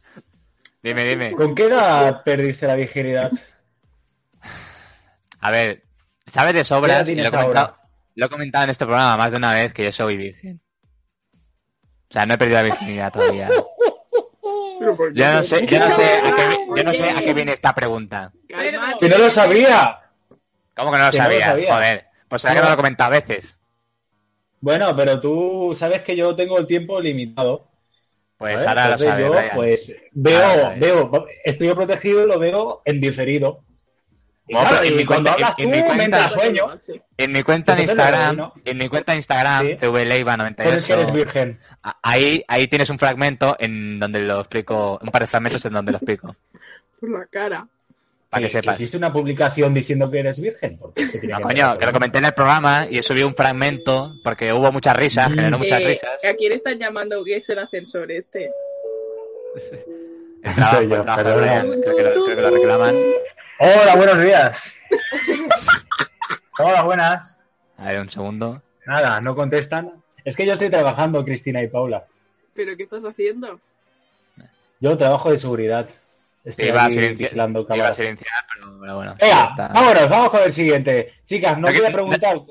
S1: Dime, dime.
S4: ¿Con qué edad perdiste la virginidad?
S1: A ver, sabes de
S4: ¿Qué
S1: sobras, lo he, comentado, lo he comentado en este programa más de una vez que yo soy virgen. O sea, no he perdido la virginidad todavía. Yo no sé, yo no sé a qué, yo no sé a qué viene esta pregunta.
S4: ¡Que no lo sabía!
S1: ¿Cómo que no lo
S4: Que no lo
S1: sabía?
S4: sabía.
S1: Joder, pues será que no lo he comentado a veces.
S4: Bueno, pero tú sabes que yo tengo el tiempo limitado.
S1: Pues
S4: ¿vale?
S1: ahora lo sabes,
S4: yo,
S1: Brian.
S4: pues veo, veo, estoy protegido y lo veo en diferido. Claro,
S1: en mi cuenta- en
S4: tú,
S1: mi cuenta-
S4: sueño.
S1: En mi cuenta Instagram,
S4: veo,
S1: en mi cuenta de Instagram,
S4: Sí.
S1: cvleiva98,
S4: Pero es que eres virgen.
S1: a- ahí, ahí tienes un fragmento en donde lo explico, un par de fragmentos en donde lo explico,
S2: Por la cara.
S1: para que
S4: Eh,
S1: sepas.
S4: ¿Hiciste una publicación diciendo que eres virgen? Porque se tiene
S1: No,
S4: que
S1: coño, que lo comenté en el programa y he subido un fragmento porque hubo muchas risas,
S4: Mm.
S1: generó muchas
S2: Eh,
S1: risas.
S2: ¿A quién están llamando que es el ascensor este?
S1: El trabajo,
S4: Soy yo,
S1: el trabajo de
S4: perdona.
S1: Brian, creo que lo, creo que lo reclaman.
S4: Hola, buenos días. Hola, buenas.
S1: A ver, un segundo.
S4: Nada, no contestan. Es que yo estoy trabajando, Cristina y Paula.
S2: ¿Pero qué estás haciendo?
S4: Yo trabajo de seguridad. Estoy
S1: Te iba a silenciar, iba a silenciar, pero, bueno.
S4: Venga,
S1: está.
S4: vámonos, vamos con el siguiente. Chicas, no voy a preguntar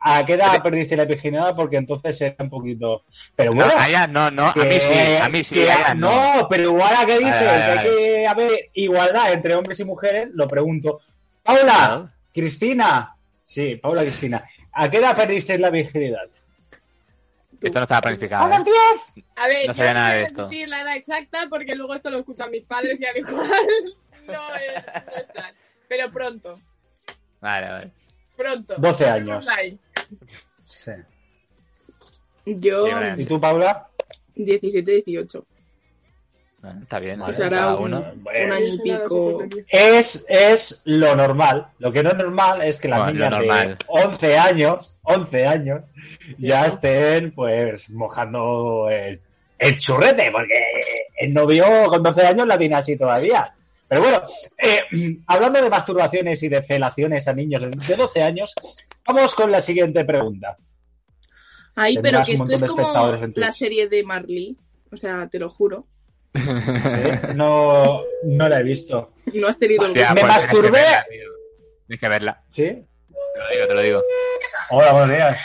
S4: a qué edad perdiste la virginidad porque entonces era un poquito... Pero
S1: No,
S4: bueno,
S1: a ella no, no, a mí sí, a mí sí,
S4: que-
S1: a no.
S4: no, pero igual a qué dices,
S1: Vale, vale,
S4: hay que haber igualdad entre hombres y mujeres, lo pregunto. Paula,
S1: Claro.
S4: Cristina, sí, Paula Cristina, ¿a qué edad perdiste la virginidad?
S1: Esto no estaba planificado. ¿eh?
S3: A ver,
S1: No
S3: yo
S1: sabía nada
S3: voy a
S1: de esto.
S3: decir la edad exacta porque luego esto lo escuchan mis padres y al igual no es, no es plan. Pero pronto,
S1: Vale, vale.
S3: Pronto.
S4: 12
S3: Dejémoslo
S4: años. Sí.
S2: Yo,
S1: Sí.
S4: ¿Y tú, Paula?
S2: 17, 18.
S1: Bueno, está bien.
S4: Vale,
S2: Pues
S1: cada
S2: un,
S1: uno.
S2: un
S4: Bueno.
S2: año y pico.
S4: Es, es lo normal. Lo que no es normal es que las
S1: Bueno,
S4: niñas
S1: normal.
S4: de 11 años, 11 años, ya
S2: Claro.
S4: estén pues mojando el, el churrete, porque el novio con 12 años la tiene así todavía. Pero bueno, eh, hablando de masturbaciones y de felaciones a niños de de 12 años, vamos con la siguiente pregunta.
S2: Ay, pero que esto es como la serie de Marley. O sea, te lo juro.
S4: ¿sí? No, no la he visto.
S2: No has tenido el
S1: Hostia,
S2: gusto.
S4: Me
S1: pues tienes que
S4: masturbé.
S1: verla. Tienes que verla.
S4: ¿Sí?
S1: Te lo digo, te lo digo.
S4: Hola, buenos días.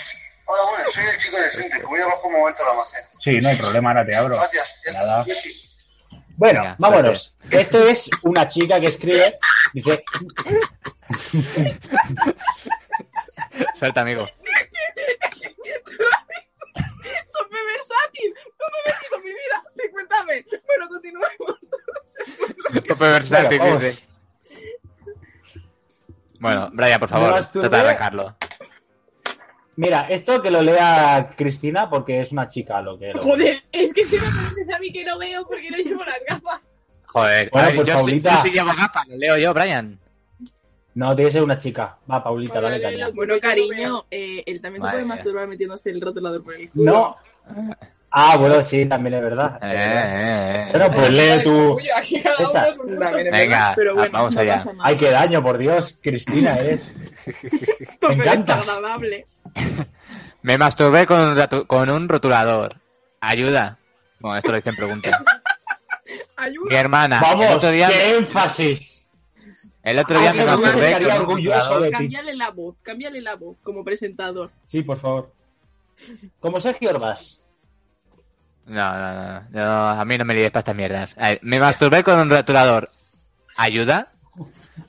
S7: Hola, bueno, soy el chico de siempre, voy abajo un momento al almacén.
S4: Sí, no hay problema, ahora te abro.
S7: Gracias.
S4: Nada.
S7: Sí, sí.
S4: Bueno,
S1: Venga,
S4: vámonos. Esto es una chica que escribe, dice,
S1: Suelta, amigo.
S2: ¡Tope versátil! ¡No me he metido en mi vida! Sí, cuéntame. Bueno, continuemos.
S1: Tope versátil, dice. Bueno, Brian, por favor, trata de arrancarlo.
S4: Mira, esto que lo lea Cristina porque es una chica lo que lo...
S3: Joder, es que si me parece a mí que no veo porque no llevo las gafas.
S1: Joder,
S4: Bueno,
S1: ver,
S4: pues,
S1: yo, sí-
S4: Paulita.
S1: yo sí llevo gafas, lo leo yo, Brian.
S4: No, tiene que ser una chica. Va, Paulita,
S3: Bueno,
S4: dale caña.
S2: Bueno, cariño, eh, él también se
S1: Madre
S2: puede
S1: mía.
S2: masturbar metiéndose el rotulador por el culo.
S4: No. Ah, bueno, sí, también es verdad.
S1: Eh, eh, eh.
S4: Bueno, pues lee tú.
S3: Es
S1: Venga,
S2: pero bueno,
S1: vamos
S2: no
S1: allá.
S4: Ay, qué daño, por Dios. Cristina, eres... Me encantas.
S1: Me masturbé con un, con un rotulador. Ayuda. Bueno, esto lo dicen preguntas. Mi
S2: Ayuda.
S1: hermana, el
S4: Vamos,
S1: otro día,
S4: qué énfasis.
S1: el otro día me masturbé con un rotulador.
S2: Cámbiale la voz, cámbiale la voz como presentador.
S4: Sí, por favor. Como Sergio Orbas.
S1: No, no, no, no, a mí no me lides para estas mierdas. A ver, me masturbé con un rotulador. ¿Ayuda?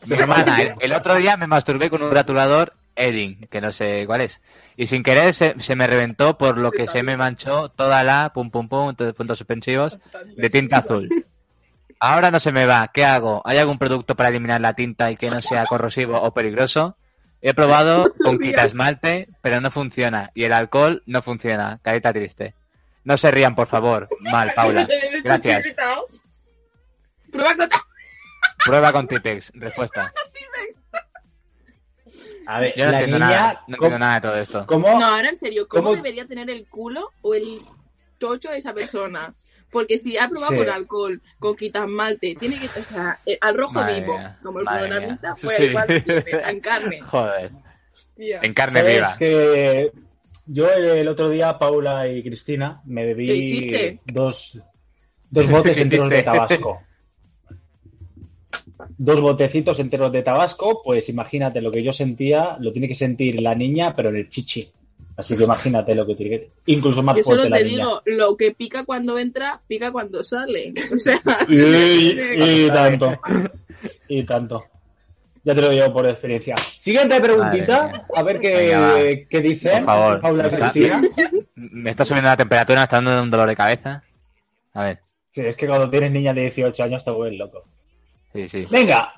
S1: Mi hermana, el, el otro día me masturbé con un rotulador Edding, que no sé cuál es. Y sin querer se, se me reventó por lo que se me manchó toda la pum pum pum, todos puntos suspensivos de tinta azul. Ahora no se me va. ¿Qué hago? ¿Hay algún producto para eliminar la tinta y que no sea corrosivo o peligroso? He probado con quita esmalte, pero no funciona. Y el alcohol no funciona. Carita triste. No se rían, por favor. Mal, Paula. Gracias.
S2: Prueba con...
S1: Prueba con Tipex. Respuesta.
S4: A ver,
S1: Yo no
S4: la
S1: entiendo
S4: niña,
S1: nada. No
S4: ¿cómo-
S1: entiendo nada de todo esto.
S4: ¿cómo?
S2: No, ahora en serio, ¿cómo,
S4: ¿Cómo?
S2: debería tener el culo o el tocho de esa persona? Porque si ha probado
S4: Sí.
S2: con alcohol, con quitas malte, tiene que, o sea, eh, al rojo
S1: Madre
S2: vivo,
S1: mía,
S2: como el
S1: mía.
S2: pues
S1: Sí.
S2: igual tiene, en carne.
S1: Joder. En carne
S4: ¿Sabes
S1: viva.
S4: que yo el otro día, Paula y Cristina, me
S2: ¿Qué
S4: bebí dos, dos botes
S1: ¿Qué
S4: enteros de? Tabasco. Dos botecitos enteros de Tabasco, pues imagínate lo que yo sentía, lo tiene que sentir la niña, pero en el chichi. Así que imagínate lo que tiene que... Incluso más
S2: Yo solo
S4: fuerte la
S2: te
S4: niña.
S2: digo, lo que pica cuando entra, pica cuando sale. O sea,
S4: Y, y tanto. Y tanto. Ya te lo digo por experiencia. Siguiente preguntita. A ver qué, qué dicen.
S1: Por favor.
S4: Paula y
S1: Está-
S4: Cristina.
S1: Me está subiendo la temperatura, me está dando un dolor de cabeza. A ver.
S4: Sí, es que cuando tienes niña de 18 años te vuelves loco.
S1: Sí, sí.
S4: Venga,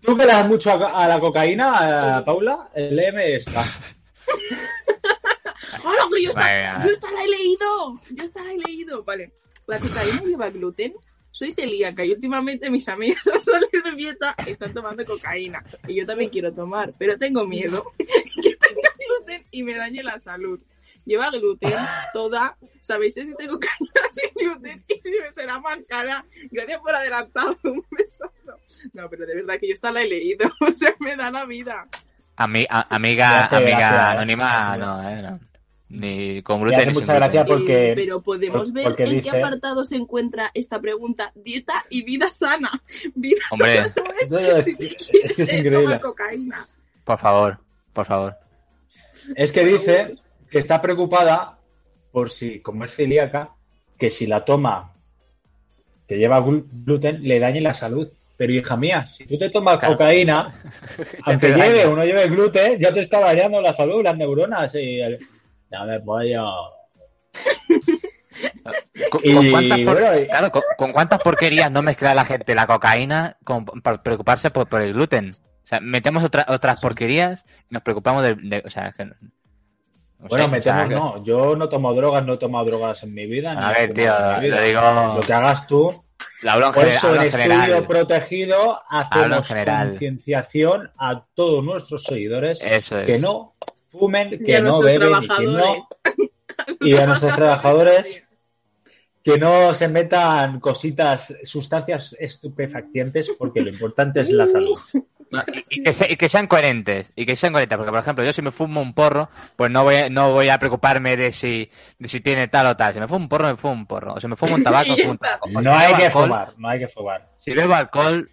S4: tú que le das mucho a, a la cocaína, a Paula, léeme esta.
S2: ¡Hola, yo esta, yo esta la he leído! Yo esta la he leído. Vale, la cocaína lleva gluten. Soy celíaca y últimamente mis amigas al salir de dieta están tomando cocaína. Y yo también quiero tomar, pero tengo miedo que tenga gluten y me dañe la salud. Lleva gluten toda. ¿Sabéis si tengo cocaína sin gluten? Y si me será más cara. Gracias por adelantado. Un besazo. No, pero de verdad que yo esta la he leído. O sea, me da la vida.
S1: Ami- a- amiga,
S4: Gracias,
S1: amiga
S4: gracias.
S1: anónima, no, eh, no. Ni con
S4: Me
S1: gluten
S4: hace
S1: ni sin
S4: mucha
S1: gluten.
S4: gracia porque...
S2: Eh, pero podemos ver
S4: porque
S2: en qué apartado se encuentra esta pregunta. Dieta y vida sana. Vida
S1: Hombre.
S2: sana no es
S4: No, no, es
S2: si
S4: que-
S2: te quieres
S4: es que es
S2: eh,
S4: increíble.
S2: cocaína.
S1: Por favor, por favor.
S4: Es que dice que está preocupada por si, como es celíaca, que si la toma que lleva glu- gluten, le dañe la salud. Pero hija mía, si tú te tomas
S1: Claro.
S4: cocaína, aunque lleve o no lleve gluten, ya te está dañando la salud, las neuronas y el... Ya me pollo.
S1: ¿Con,
S4: Y,
S1: con cuántas por-
S4: bueno,
S1: claro, con, con cuántas porquerías no mezcla la gente la cocaína con, para preocuparse por, por el gluten? O sea, metemos otra- otras porquerías y nos preocupamos de... de- o sea, que...
S4: Bueno,
S1: o sea,
S4: metemos
S1: que-
S4: no. Yo no tomo drogas, no he tomado drogas en mi vida.
S1: A ver, tío, lo digo-
S4: Lo que hagas tú.
S1: Lo hablo en,
S4: Por eso
S1: hablo
S4: en
S1: en
S4: estudio
S1: general.
S4: protegido hacemos
S1: general.
S4: concienciación a todos nuestros seguidores
S1: Eso es.
S4: que no fumen, que no beben y que no y a nuestros trabajadores que no se metan cositas, sustancias estupefaccientes, porque lo importante es la salud.
S1: Y, que se- y que sean coherentes y que sean coherentes porque por ejemplo yo si me fumo un porro pues no voy a, no voy a preocuparme de si de si tiene tal o tal si me fumo un porro me fumo un porro o si me fumo un tabaco me fumo un tabaco O
S4: No hay que
S1: alcohol,
S4: fumar, no hay que fumar.
S1: si bebo alcohol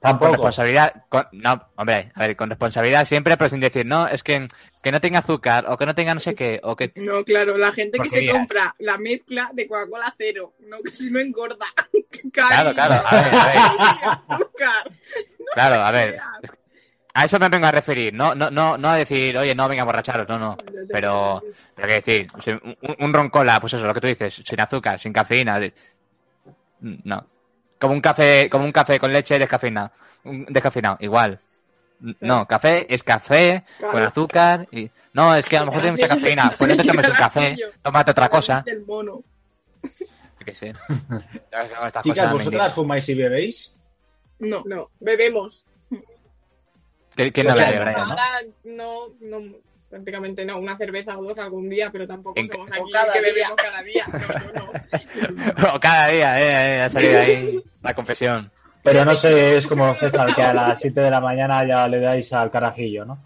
S1: con
S4: Tampoco.
S1: responsabilidad con- no hombre a ver con responsabilidad siempre pero sin decir no es que que no tenga azúcar o que no tenga no sé qué o que
S2: No, claro, la gente que se compra la mezcla de Coca-Cola cero, no que si no engorda.
S1: Claro, claro, a ver, a
S2: Azúcar.
S1: claro a ver eso me vengo a referir no no no no a decir oye no venga a borracharos no no pero Pero que decir, un, un ron cola, pues eso, lo que tú dices, sin azúcar, sin cafeína. No. Como un café, como un café con leche descafeinado. Un- Descafeinado, igual. No, café es café
S2: Claro.
S1: con azúcar y. No, es que a lo mejor tiene mucha cafeína. Pues no te tomes el café, tómate otra cosa.
S2: Mono.
S1: Que
S4: Chicas, ¿vosotras fumáis y bebéis?
S2: No.
S3: No, bebemos.
S1: indigno. ¿Qué- ¿Quién no bebe, Brian?
S3: No, no, prácticamente no. Una cerveza o dos algún día, pero tampoco
S1: En-
S3: somos aquí
S2: cada
S3: que
S2: día.
S3: bebemos cada día. No, no.
S1: O cada día, eh, eh, ha salido ahí la confesión.
S4: Pero no sé, es como César, que a las 7 de la mañana ya le dais al carajillo, ¿no?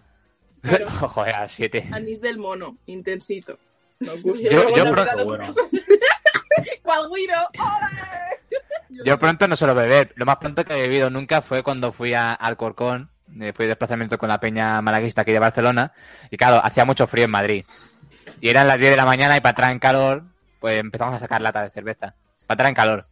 S1: Ojo, a siete.
S2: Anís del mono, intensito. No,
S1: Yo- yo pronto-
S2: no,
S4: Bueno,
S2: ¿Cuál guiro? ¡Ole!
S1: Yo pronto no suelo beber. Lo más pronto que he bebido nunca fue cuando fui a Alcorcón. Eh, Fui de desplazamiento con la peña malaguista aquí de Barcelona. Y claro, hacía mucho frío en Madrid. Y eran las 10 de la mañana y para entrar en calor, pues empezamos a sacar lata de cerveza. Para entrar en calor.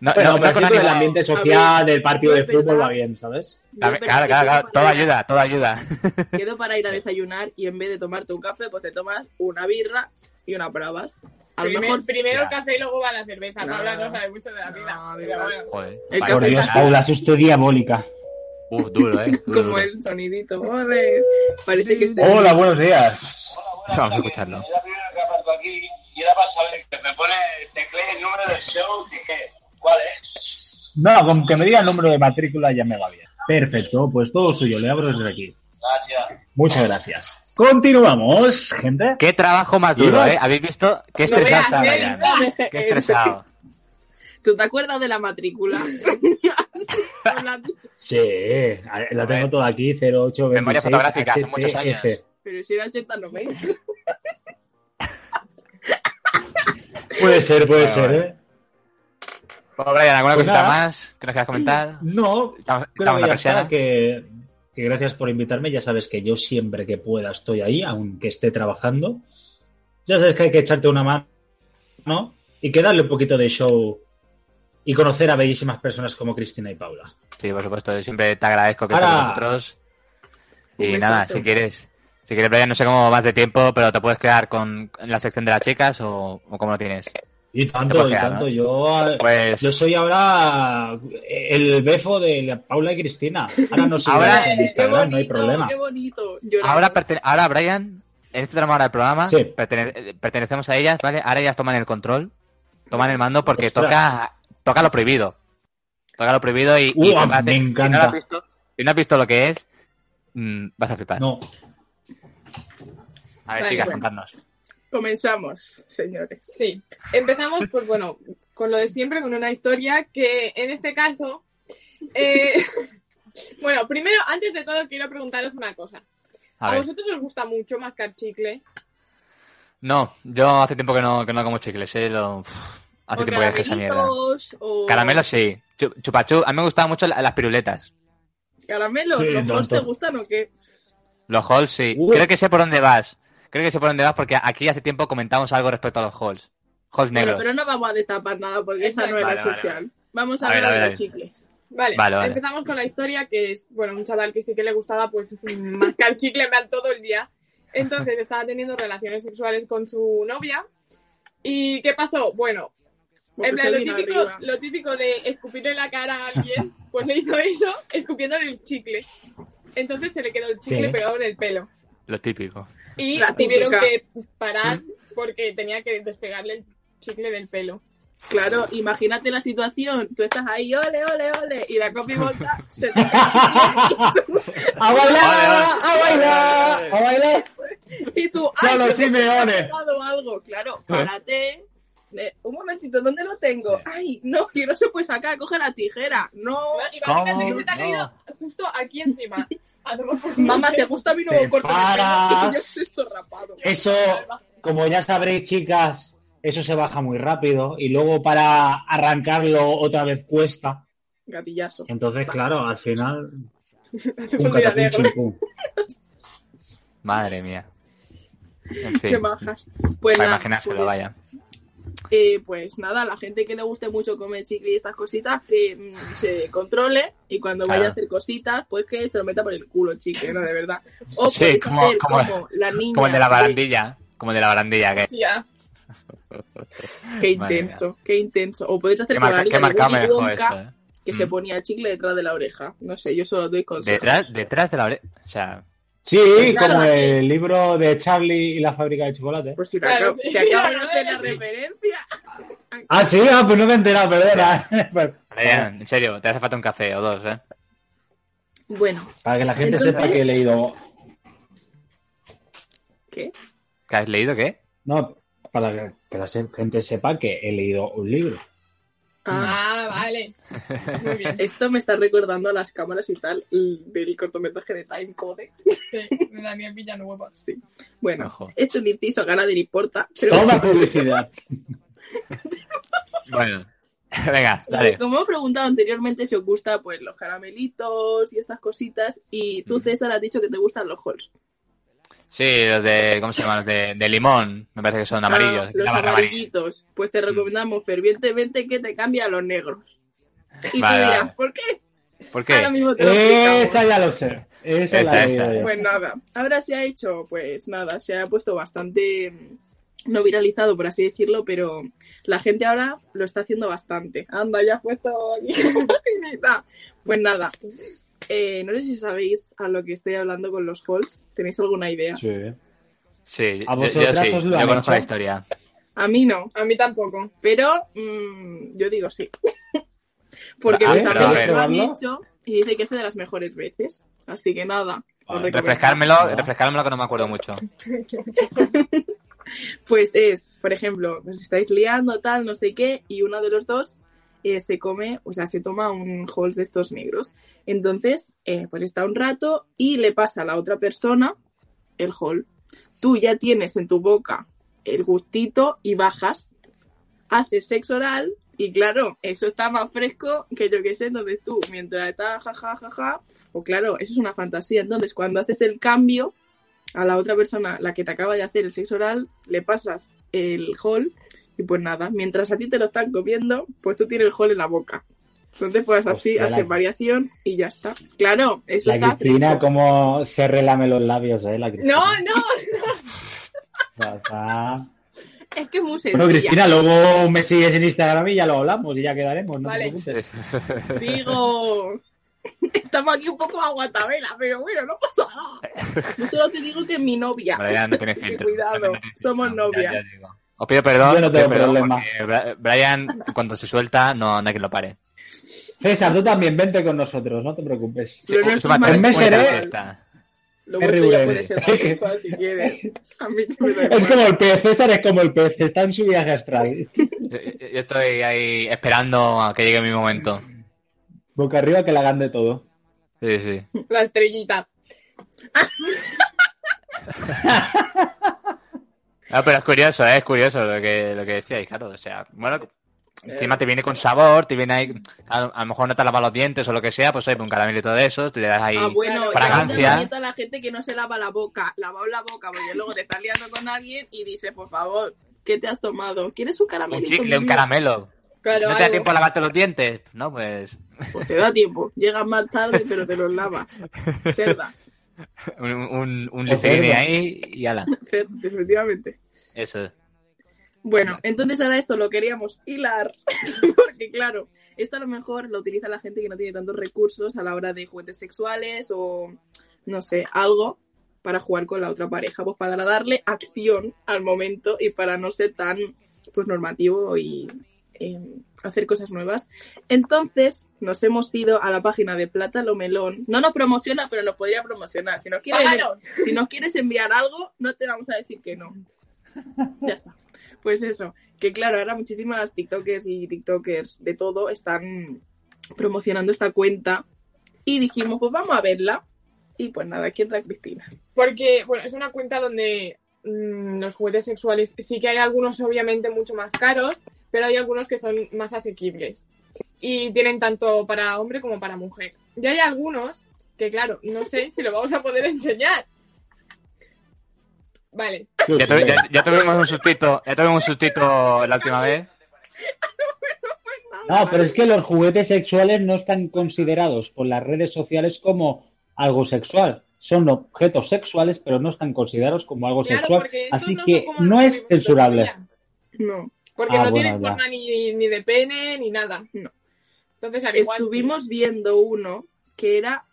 S1: No,
S4: Bueno,
S1: no- no
S4: pero
S1: con
S4: siempre el ambiente social del partido de fútbol
S2: verdad.
S4: va bien, ¿sabes?
S1: Claro,
S2: pero
S1: claro, claro,
S2: quedo
S1: claro, Todo
S2: para ir a-
S1: ayuda, todo ayuda.
S2: Quedo para ir a desayunar y en vez de tomarte un café, pues te tomas una birra y una pruebas. A lo
S3: Primer-
S2: mejor
S3: primero el café y luego va la cerveza.
S2: No.
S3: Paula no sabe mucho de la vida.
S2: No,
S3: pero
S2: de
S3: bueno.
S1: Joder.
S2: El café Dios,
S4: Paula, es usted diabólica.
S1: Uf, duro, eh. Duro,
S2: como
S1: duro.
S2: el sonidito. Ole. Parece que esté
S4: Hola, buenos días.
S1: Vamos a escucharlo.
S7: Es la primera vez que aparco aquí y era para saber que me pone, teclé el número del show, dije, ¿cuál es?
S4: No, con que me diga el número de matrícula ya me va bien. Perfecto, pues todo suyo, le abro desde aquí.
S7: Gracias.
S4: Muchas gracias. Continuamos, gente.
S1: Qué trabajo más duro, ¿eh? ¿Habéis visto? Qué
S3: No
S1: estresado
S3: veas,
S1: está
S3: ¿eh?
S1: Qué estresado.
S2: ¿Tú te acuerdas de la matrícula?
S4: Sí, la tengo toda aquí, 0826
S1: Memoria fotográfica, hace muchos años.
S2: Pero si era 80-90.
S4: Puede ser, puede ser. ¿eh?
S1: Bueno, Brian, ¿alguna
S4: Pues
S1: cosita
S4: nada.
S1: más que nos quieras comentar?
S4: No,
S1: Estamos,
S4: creo ya está, que, que gracias por invitarme. Ya sabes que yo siempre que pueda estoy ahí, aunque esté trabajando. Ya sabes que hay que echarte una mano ¿no? y que darle un poquito de show y conocer a bellísimas personas como Cristina y Paula.
S1: Sí, por supuesto. Yo siempre te agradezco que estés con nosotros. Y
S2: Un
S1: nada, si quieres, si quieres, Brian, no sé cómo vas de tiempo, pero te puedes quedar con la sección de las chicas o, o cómo lo tienes.
S4: Y tanto, y
S1: quedar,
S4: tanto.
S1: ¿no?
S4: Yo,
S1: Pues
S4: yo soy ahora el befo de la Paula y Cristina. Ahora no sigas
S1: Ahora-
S4: en Instagram,
S2: bonito,
S4: no hay problema.
S2: qué bonito. Lloramos.
S1: ahora, ahora Brian, en este tramo ahora del programa,
S4: Sí.
S1: pertene- pertenecemos a ellas, ¿vale? Ahora ellas toman el control, toman el mando porque
S4: Ostras.
S1: toca, toca lo prohibido. Toca lo prohibido y, y te parece-
S4: me
S1: Si no,
S4: encanta.
S1: lo has visto, si no has visto lo que es, mm, vas a flipar.
S4: No,
S1: A ver,
S2: Vale,
S1: chicas,
S2: bueno.
S1: contadnos.
S2: Comenzamos, señores.
S3: Sí, empezamos, pues bueno, con lo de siempre, con una historia que en este caso. eh, bueno, primero, antes de todo, quiero preguntaros una cosa.
S1: A
S3: ¿A,
S1: ver.
S3: vosotros os gusta mucho mascar chicle?
S1: No, yo hace tiempo que no, que no como chicles, ¿eh? Lo- hace
S2: O
S1: tiempo que dejé esa mierda.
S2: o...
S1: Caramelos sí. Chu- Chupachú, a mí me gustaban mucho la- las piruletas.
S2: ¿Caramelos?
S4: Sí,
S2: ¿Los hosts te gustan o qué?
S1: Los halls sí. Creo que sé por dónde vas. Creo que sé por dónde vas porque aquí hace tiempo comentamos algo respecto a los halls. Halls negros.
S2: pero no vamos a destapar nada porque esa no es
S1: Vale,
S2: la
S1: vale,
S2: oficial. Vamos a
S1: A ver,
S2: hablar
S1: a ver,
S2: de
S1: a
S2: los
S1: ver.
S2: chicles.
S3: Vale,
S1: Vale, vale.
S3: empezamos con la historia que es, bueno, un chaval que sí que le gustaba pues mascar chicle en plan todo el día. Entonces estaba teniendo relaciones sexuales con su novia. ¿Y qué pasó? Bueno, en plan, lo típico, lo típico de escupirle la cara a alguien, pues le hizo eso escupiéndole el chicle. Entonces se le quedó el chicle
S4: Sí.
S3: pegado en el pelo.
S1: Lo típico.
S3: Y
S2: La
S3: tuvieron
S2: típica.
S3: que parar porque tenía que despegarle el chicle del pelo.
S2: Claro, imagínate la situación. Tú estás ahí, ole, ole, ole, y la copy volta se te
S4: ¡A bailar!
S1: Vale,
S4: ¡A bailar! ¡A bailar!
S2: y tú, ¡ay,
S4: Solo
S2: se
S4: me
S2: algo! Claro, párate. Eh, un momentito, ¿dónde lo tengo? ¡Ay, no, que no se puede sacar! ¡Coge la tijera! ¡No!
S3: Imagínate que se te ha caído justo aquí encima.
S2: Mamá, ¿te gusta mi nuevo
S4: Te
S2: corte de pelo? rapado.
S4: Eso, como ya sabréis, chicas, eso se baja muy rápido y luego para arrancarlo otra vez cuesta.
S2: Gatillazo.
S4: Entonces, claro, al final, un catapum.
S1: Madre mía. En
S2: Qué majas. Pues
S1: Para
S2: nada,
S1: imaginárselo,
S2: pues,
S1: vaya.
S2: Eh, pues nada, la gente que le guste mucho comer chicle y estas cositas, que mm, se controle y cuando vaya a hacer cositas, pues que se lo meta por el culo chicle, ¿no? De verdad. O
S1: Sí, como-
S2: hacer
S1: como-
S2: como, la niña.
S1: Como el de la barandilla. Como el de la barandilla. Que...
S3: Ya.
S2: Qué
S1: Madre
S2: intenso, qué intenso. O podéis hacer como la niña Wonka,
S1: esto, ¿eh?
S2: que se
S1: Mm.
S2: ponía chicle detrás de la oreja. No sé, yo solo doy consejos.
S1: Detrás, detrás de la oreja. O sea,
S4: Sí,
S2: Claro,
S4: como
S2: sí.
S4: el libro de Charlie y la fábrica de chocolate.
S2: Por si,
S3: Claro,
S2: acabo,
S3: sí.
S2: si acabo de hacer la referencia.
S4: Ah, sí, ah, pues no me he enterado, perdona. Pues,
S1: en serio, te hace falta un café o dos, ¿eh?
S2: Bueno,
S4: Para que la gente
S2: Entonces-
S4: sepa que he leído.
S2: ¿qué?
S1: ¿Qué has leído qué?
S4: No, para que- que la se- gente sepa que he leído un libro.
S2: Ah,
S3: vale. Muy bien.
S2: esto me está recordando a las cámaras y tal el- del cortometraje de Time Code.
S3: Sí, de Daniel Villanueva.
S2: Sí. Bueno,
S1: Ojo.
S2: esto es un inciso, gana de importa. Pero
S4: Toma publicidad.
S1: Bueno, venga, dale.
S2: como he preguntado anteriormente si os gusta pues los caramelitos y estas cositas, y tú, César, has dicho que te gustan los halls.
S1: Sí, los de, ¿cómo se llaman? Los de, de limón, me parece que son amarillos.
S2: Ah, los
S1: barra amarilla.
S2: amarillitos. Pues te recomendamos fervientemente que te cambie a los negros. Y
S1: Vale,
S2: tú dirás,
S1: vale.
S2: ¿por qué?
S1: ¿Por qué?
S2: Ahora mismo te lo.
S4: Esa ya lo sé. Esa,
S1: Esa,
S4: la
S1: esa.
S2: Pues nada, ahora se ha hecho, pues nada, se ha puesto bastante mm, no viralizado, por así decirlo, pero la gente ahora lo está haciendo bastante. Anda, ya ha puesto aquí. Pues nada, eh, no sé si sabéis a lo que estoy hablando con los halls. ¿Tenéis alguna idea?
S4: Sí.
S1: Sí,
S4: ¿A
S1: yo-
S4: vosotras
S1: yo, sí,
S4: os lo
S1: yo
S4: han
S1: conozco la historia.
S2: A mí no,
S3: A mí tampoco.
S2: pero mm, yo digo sí. Porque
S1: Ah,
S2: mis amigos lo han hecho y dice que es de las mejores veces. Así que nada.
S4: Vale.
S1: Refrescármelo,
S4: Ah.
S1: refrescármelo que no me acuerdo mucho.
S2: Pues es, por ejemplo, os estáis liando, tal, no sé qué, y uno de los dos eh, se come, o sea, se toma un Halls de estos negros. Entonces, eh, pues está un rato y le pasa a la otra persona el Hall. Tú ya tienes en tu boca el gustito y bajas, haces sexo oral y claro, eso está más fresco que yo que sé, entonces tú, mientras estás jaja, jaja, o claro, eso es una fantasía. Entonces, cuando haces el cambio, a la otra persona, la que te acaba de hacer el sexo oral, le pasas el hall y pues nada, mientras a ti te lo están comiendo, pues tú tienes el hall en la boca. Entonces pues así haces
S4: la-
S2: variación y ya está. Claro, eso
S4: La
S2: está
S4: Cristina,
S2: fresco.
S4: como se relame los labios, ¿eh? La Cristina.
S3: No, no.
S4: O sea, está-
S2: Es que es muy
S4: Bueno,
S2: sencilla.
S4: Cristina, luego me sigues en Instagram y ya lo hablamos y ya quedaremos, no
S3: Vale.
S4: te.
S2: Digo, estamos aquí un poco aguatabela, pero bueno, no pasa nada. Yo solo te digo que mi novia.
S1: Brian no filtro.
S2: cuidado,
S1: No filtro,
S2: somos
S1: ya-
S2: novias.
S1: ya digo. Os pido perdón,
S4: Yo no tengo problema.
S1: Brian, cuando se suelta, no, no hay quien lo pare.
S4: César, tú también vente con nosotros, no te preocupes.
S1: Tú
S2: es
S1: me
S4: seré-
S2: ya ser si quieres. A mí que me da
S4: como el pez, César es como el pez, está en su viaje astral.
S1: Yo, yo estoy ahí esperando a que llegue mi momento.
S4: Boca arriba que la hagan de todo.
S1: Sí, sí.
S3: La estrellita.
S1: Ah, pero es curioso, ¿eh? es curioso lo que, lo que decíais, claro. O sea, bueno, encima te viene con sabor, te viene ahí, a, a lo mejor no te lavas los dientes o lo que sea, pues hay un caramelito de esos, te le das ahí
S2: Ah, bueno,
S1: fragancia.
S2: bonito a la gente que no se lava la boca. Lavaos la boca, porque luego te estás liando con alguien y dices, por favor, ¿qué te has tomado? ¿Quieres un
S1: un
S2: caramelito?
S1: chicle, un
S2: mi vida?
S1: caramelo.
S3: Claro,
S1: ¿No te da
S3: algo.
S1: tiempo a lavarte los dientes? No, pues
S2: Pues te da tiempo. Llegas más tarde, pero te los lavas. Cerda.
S1: un, un, un ahí y ala.
S2: Cerda, efectivamente.
S1: Eso.
S2: Bueno, entonces ahora esto lo queríamos hilar, porque claro, esto a lo mejor lo utiliza la gente que no tiene tantos recursos a la hora de juguetes sexuales o, no sé, algo para jugar con la otra pareja, pues para darle acción al momento y para no ser tan, pues, normativo y eh, hacer cosas nuevas. Entonces, nos hemos ido a la página de Plátano Melón. No nos promociona, pero nos podría promocionar. Si nos quieres, si nos quieres enviar algo, no te vamos a decir que no. Ya está. Pues eso, que claro, ahora muchísimas TikTokers y TikTokers de todo están promocionando esta cuenta y dijimos, pues vamos a verla. Y pues nada, aquí entra Cristina.
S3: Porque, bueno, es una cuenta donde mm, los juguetes sexuales sí que hay algunos obviamente mucho más caros, pero hay algunos que son más asequibles. Y tienen tanto para hombre como para mujer. Y hay algunos que, claro, no sé si lo vamos a poder enseñar. Vale.
S1: Ya, tuvi- ya- ya tuvimos un sustito, ya tuvimos un sustito la última vez.
S4: No, pero es que los juguetes sexuales no están considerados por las redes sociales como algo sexual. Son objetos sexuales, pero no están considerados como algo
S3: Claro,
S4: sexual. Así
S3: no
S4: que no es censurable.
S2: No.
S3: Porque
S4: Ah,
S3: no
S4: bueno,
S3: tienen
S4: ya.
S3: forma ni, ni de pene ni nada.
S2: No.
S3: Entonces, al igual que-
S2: Estuvimos viendo uno que era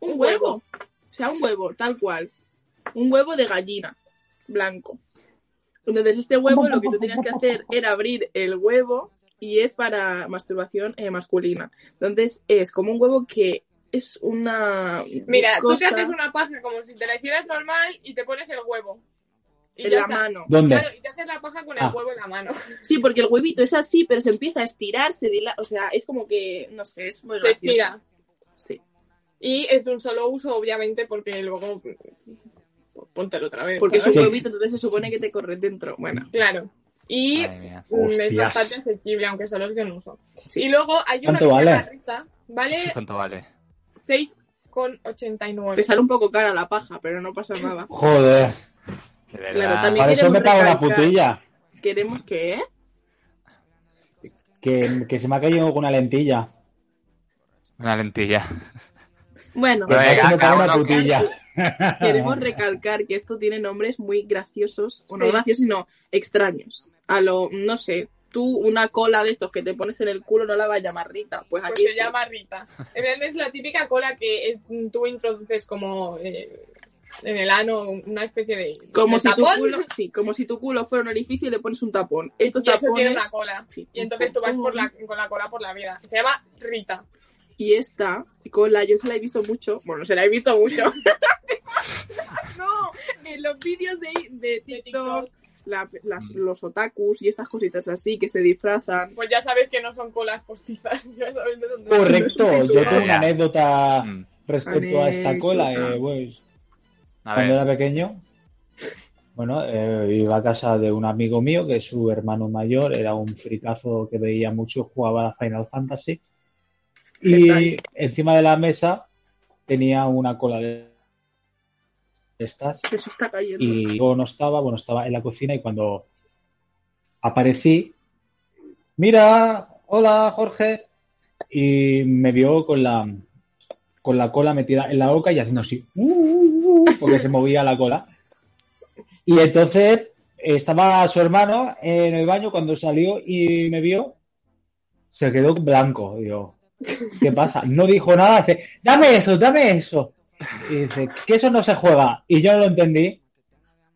S2: un
S3: Un
S2: huevo.
S3: huevo.
S2: O sea, un huevo, tal cual. Un huevo de gallina, blanco. Entonces, este huevo lo que tú tenías que hacer era abrir el huevo y es para masturbación eh, masculina. Entonces, es como un huevo que es una.
S3: Mira, tú te haces una paja como si te la hicieras normal y te pones el huevo. Y
S2: en la
S3: está.
S2: mano.
S4: ¿Dónde?
S3: Claro, y te haces la paja con
S4: Ah.
S3: el huevo en la mano.
S2: Sí, porque el huevito es así, pero se empieza a estirar, se dila- O sea, es como que, no sé, es muy
S3: Se
S2: gracioso.
S3: estira.
S2: Sí.
S3: Y es de un solo uso, obviamente, porque luego. Póntelo otra vez.
S2: Porque es un.
S4: Sí.
S2: huevito, entonces se supone que te corre dentro. Bueno,
S3: Claro. Y mm, es bastante asequible, aunque solo es de un uso. Y luego hay una
S4: ¿Cuánto
S3: que
S4: vale?
S3: Vale
S1: ¿Cuánto vale?
S3: 6,89.
S2: te sale un poco cara la paja, pero no pasa nada.
S4: Joder,
S1: De verdad.
S2: Claro, también-
S4: para eso me pago la putilla.
S2: Queremos que, ¿eh?
S4: Que, que se me ha caído con una lentilla.
S1: Una lentilla.
S2: Bueno,
S1: Pero
S4: Para eso
S1: venga,
S4: me pago
S1: cada
S4: una putilla.
S2: queremos recalcar que esto tiene nombres muy graciosos, o no graciosos, sino extraños. A lo, no sé, tú una cola de estos que te pones en el culo no la vas a llamar Rita. Pues
S3: Pues
S2: aquí
S3: se
S2: sí.
S3: llama Rita. En realidad es la típica cola que eh, tú introduces como eh, en el ano una especie de,
S2: Como
S3: de
S2: si, tu
S3: tapón.
S2: culo, sí, como si tu culo fuera un orificio y le pones un tapón. Estos
S3: y eso tiene una cola.
S2: Sí,
S3: Y entonces tú vas por la, con la cola por la vida. Se llama Rita.
S2: Y esta cola, yo se la he visto mucho. Bueno, se la he visto mucho. no, en los vídeos de, de
S3: De
S2: TikTok,
S3: TikTok.
S2: la- las- los otakus y estas cositas así que se disfrazan.
S3: Pues ya sabes que no son colas postizas. Ya sabes de dónde
S4: Correcto, yo tengo una anécdota
S1: Mm.
S4: respecto a esta cola. Eh, pues,
S1: A
S4: cuando
S1: ver.
S4: era pequeño, bueno, eh, iba a casa de un amigo mío que su hermano mayor era un fricazo que veía mucho, jugaba a Final Fantasy. Y encima de la mesa tenía una cola de estas.
S2: Que se está cayendo.
S4: Y yo no estaba, bueno, estaba en la cocina y cuando aparecí, mira, hola Jorge, y me vio con la con la cola metida en la boca y haciendo así, "Uh, uh, uh", porque se movía la cola. Y entonces estaba su hermano en el baño cuando salió y me vio, se quedó blanco. Digo, ¿qué pasa? No dijo nada, dice, dame eso, dame eso. Y dice, que eso no se juega. Y yo no lo entendí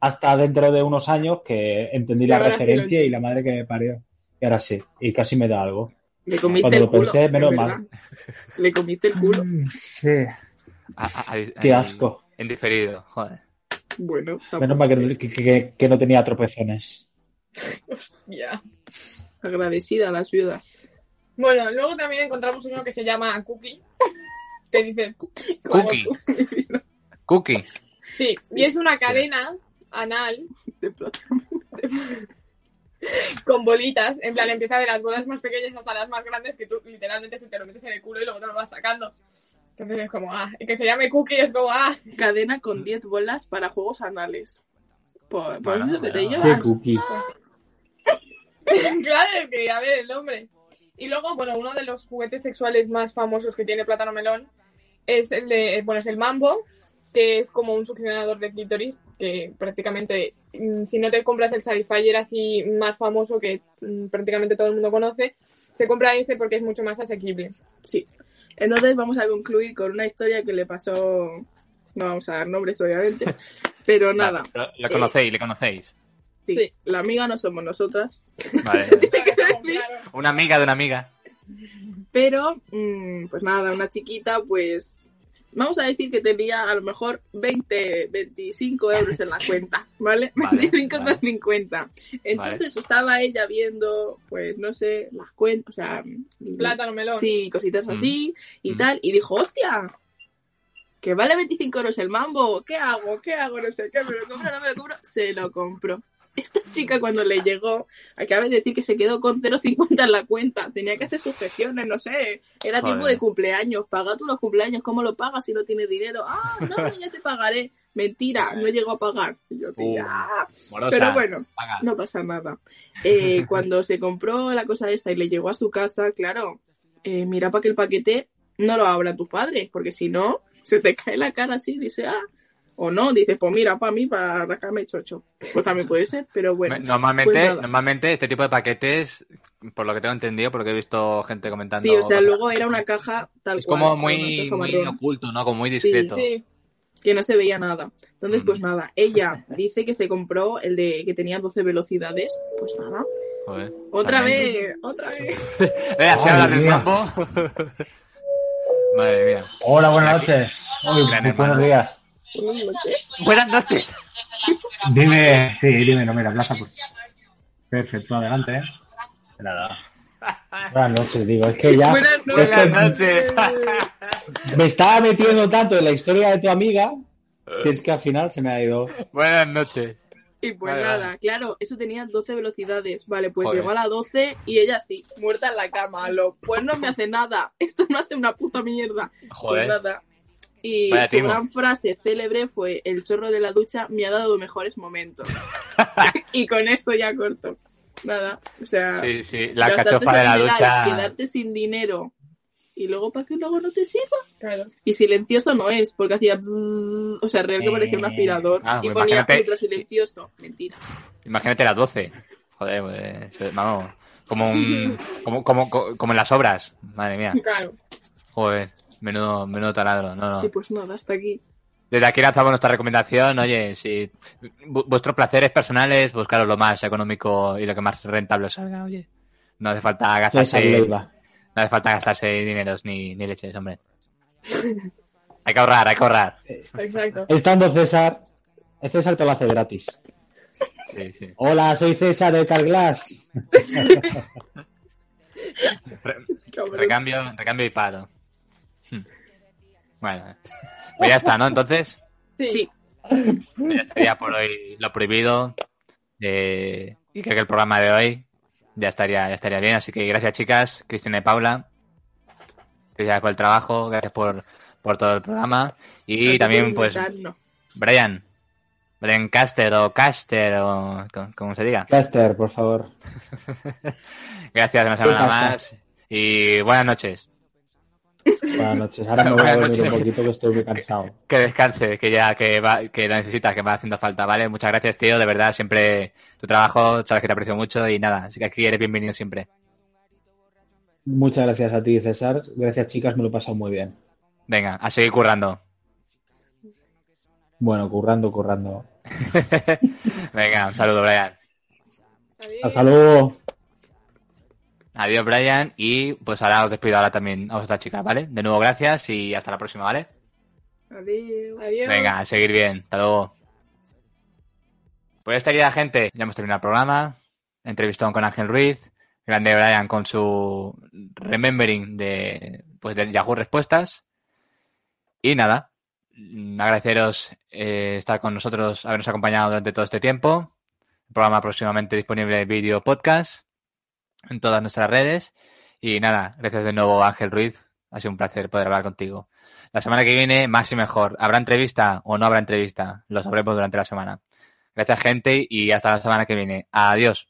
S4: hasta dentro de unos años que entendí la
S3: sí
S4: referencia y la madre que me parió. Y ahora sí, y casi me da algo.
S2: Le comiste
S4: Cuando
S2: el
S4: lo
S2: culo.
S4: pensé, menos mal.
S2: Le comiste el culo.
S4: Mm, Sí,
S1: A- a- a-
S4: qué asco.
S1: En diferido, joder.
S2: Bueno, tampoco.
S4: Menos mal que, que- que- que no tenía tropezones.
S3: Ya.
S2: agradecida a las viudas.
S3: Bueno, luego también encontramos uno que se llama Cookie. Que dice
S1: Cookie. Cookie.
S3: Sí, y es una cadena anal
S2: De plata.
S3: con bolitas. En plan, empieza de las bolas más pequeñas hasta las más grandes que tú literalmente se te lo metes en el culo y luego te lo vas sacando. Entonces es como, ah, y que se llame Cookie es como, ah,
S2: Cadena con 10 bolas para juegos anales. Por, por
S1: Bueno,
S2: eso que te llevas.
S4: cookie.
S3: claro, que, a ver, el nombre. Y luego, bueno, uno de los juguetes sexuales más famosos que tiene Plátano Melón es el de, eh, bueno, es el Mambo, que es como un succionador de clítoris, que prácticamente, mm, si no te compras el Satisfyer así más famoso que mm, prácticamente todo el mundo conoce, se compra este porque es mucho más asequible.
S2: Sí. Entonces vamos a concluir con una historia que le pasó. No vamos a dar nombres, obviamente. Pero nada.
S1: Lo conocéis, le conocéis.
S2: Sí,
S3: Sí.
S2: La amiga no somos nosotras.
S1: Vale. Una amiga de una amiga.
S2: Pero, mm, pues nada, una chiquita, pues. Vamos a decir que tenía a lo mejor 20, 25 euros en la cuenta, ¿vale?
S1: Vale,
S2: 25,50. Entonces estaba ella viendo, pues no sé, las cuentas, o sea.
S3: Plátano Melón.
S2: Sí, cositas
S1: Mm.
S2: así y
S1: Mm.
S2: tal. Y dijo, hostia, que vale 25 euros el mambo. ¿Qué hago? ¿Qué hago? No sé qué, me lo compro, no me lo compro. Se lo compró. Esta chica cuando le llegó, acaba de decir que se quedó con 0,50 en la cuenta. Tenía que hacer sus gestiones, no sé. Era tiempo de cumpleaños. Paga tú los cumpleaños. ¿Cómo lo pagas si no tienes dinero? Ah, no, ya te pagaré. Mentira, no llegó a pagar. Y yo, tía. Pero bueno,
S1: paga.
S2: no pasa nada. Eh, cuando se compró la cosa esta y le llegó a su casa, claro, eh, mira para que el paquete no lo abran tus padres, porque si no, se te cae la cara así, dice, ah, o no, dices, pues mira, para mí, para rascarme chocho. Pues también puede ser, pero bueno.
S1: normalmente,
S2: pues nada.
S1: normalmente este tipo de paquetes, por lo que tengo entendido, porque he visto gente comentando.
S2: Sí, o sea, luego era una caja tal
S1: es
S2: cual.
S1: como
S2: o sea,
S1: muy, muy oculto, ¿no? Como muy discreto.
S3: Sí,
S2: que no se veía nada. Entonces,
S1: Mm.
S2: pues nada, ella dice que se compró el de que tenía 12 velocidades. Pues nada,
S1: Joder.
S2: otra vez, otra vez.
S1: Eh, así
S4: Madre
S1: hablas del mambo. Madre mía.
S4: Hola, buenas noches. Uy, buenos días.
S1: Buenas noches.
S4: Dime, sí, dime, no, mira, plaza pues. Perfecto, adelante, ¿eh? Nada. Buenas noches, digo, es que ya
S2: Buenas
S4: es que
S1: Buenas noches.
S4: me estaba metiendo tanto en la historia de tu amiga que es que al final se me ha ido.
S1: Buenas noches.
S2: Y pues
S1: Vale,
S2: nada,
S1: vale.
S2: claro, eso tenía 12 velocidades. Vale, pues
S1: Joder.
S2: llegó a la 12 y ella sí, muerta en la cama. Lo, pues no me hace nada. Esto no hace una puta mierda.
S1: Joder.
S2: Pues nada. Y
S1: Vaya
S2: su
S1: timo.
S2: gran frase célebre fue: El chorro de la ducha me ha dado mejores momentos. y con esto ya corto. Nada, o sea,
S1: Sí, sí, la cachofa de la ducha.
S2: Quedarte sin dinero y luego para que luego no te sirva.
S3: claro.
S2: Y silencioso no es, porque hacía bzzz, o sea, real que parecía un aspirador.
S1: Ah,
S2: y
S1: pues
S2: ponía
S1: imagínate-
S2: ultra silencioso. Mentira.
S1: Imagínate las 12. Joder, pues, vamos. Como un. Como, como, como en las obras. Madre mía.
S3: Claro.
S1: Joder, menudo, menudo taladro. No,
S2: Y
S1: no.
S2: pues nada, hasta aquí.
S1: Desde aquí lanzamos nuestra recomendación. Oye, si vu- vuestros placeres personales, buscaros lo más económico y lo que más rentable os salga. Oye, no hace falta gastarse, no hace falta gastarse dineros ni, ni leches, hombre. Hay que ahorrar, hay que ahorrar.
S3: Exacto.
S8: Estando César, César te lo hace gratis.
S1: Sí, sí.
S8: Hola, soy César de Carglass.
S1: Re- recambio, recambio y paro. Bueno, pues ya está, ¿no? Entonces,
S3: Sí.
S2: Sí.
S1: ya estaría por hoy lo prohibido. eh, y creo que el programa de hoy ya estaría, ya estaría bien. Así que gracias, chicas, Cristina y Paula. Gracias por el trabajo, gracias por, por todo el programa. Y
S2: No
S1: también, pues. Brian. Brian Caster o Caster o co- como se diga.
S8: Caster, por favor.
S1: Gracias una semana más. Y buenas noches.
S8: Buenas noches. Ahora me voy a dormir un poquito que estoy muy cansado.
S1: Que descanse, que ya que va, que lo necesitas, que va haciendo falta, ¿vale? Muchas gracias, tío, de verdad, siempre tu trabajo, sabes que te aprecio mucho y nada, así que aquí eres bienvenido siempre.
S8: Muchas gracias a ti, César. Gracias, chicas, me lo he pasado muy bien.
S1: Venga, a seguir currando.
S8: Bueno, currando, currando.
S1: Venga, un saludo, Brian.
S3: Adiós.
S8: Hasta luego.
S1: Adiós, Brian, y pues ahora os despido ahora también a vosotras chicas, ¿vale? De nuevo, gracias y hasta la próxima, ¿vale?
S2: Adiós.
S3: Adiós.
S1: Venga, a seguir bien. Hasta luego. Pues esta querida gente, ya hemos terminado el programa. Entrevistón con Ángel Ruiz. Grande Brian con su remembering de, pues, de Yahoo Respuestas. Y nada, agradeceros eh, estar con nosotros, habernos acompañado durante todo este tiempo. El programa próximamente disponible en vídeo podcast en todas nuestras redes. Y nada, gracias de nuevo Ángel Ruiz. Ha sido un placer poder hablar contigo. La semana que viene, más y mejor. ¿Habrá entrevista o no habrá entrevista? Lo sabremos durante la semana. Gracias, gente, y hasta la semana que viene. Adiós.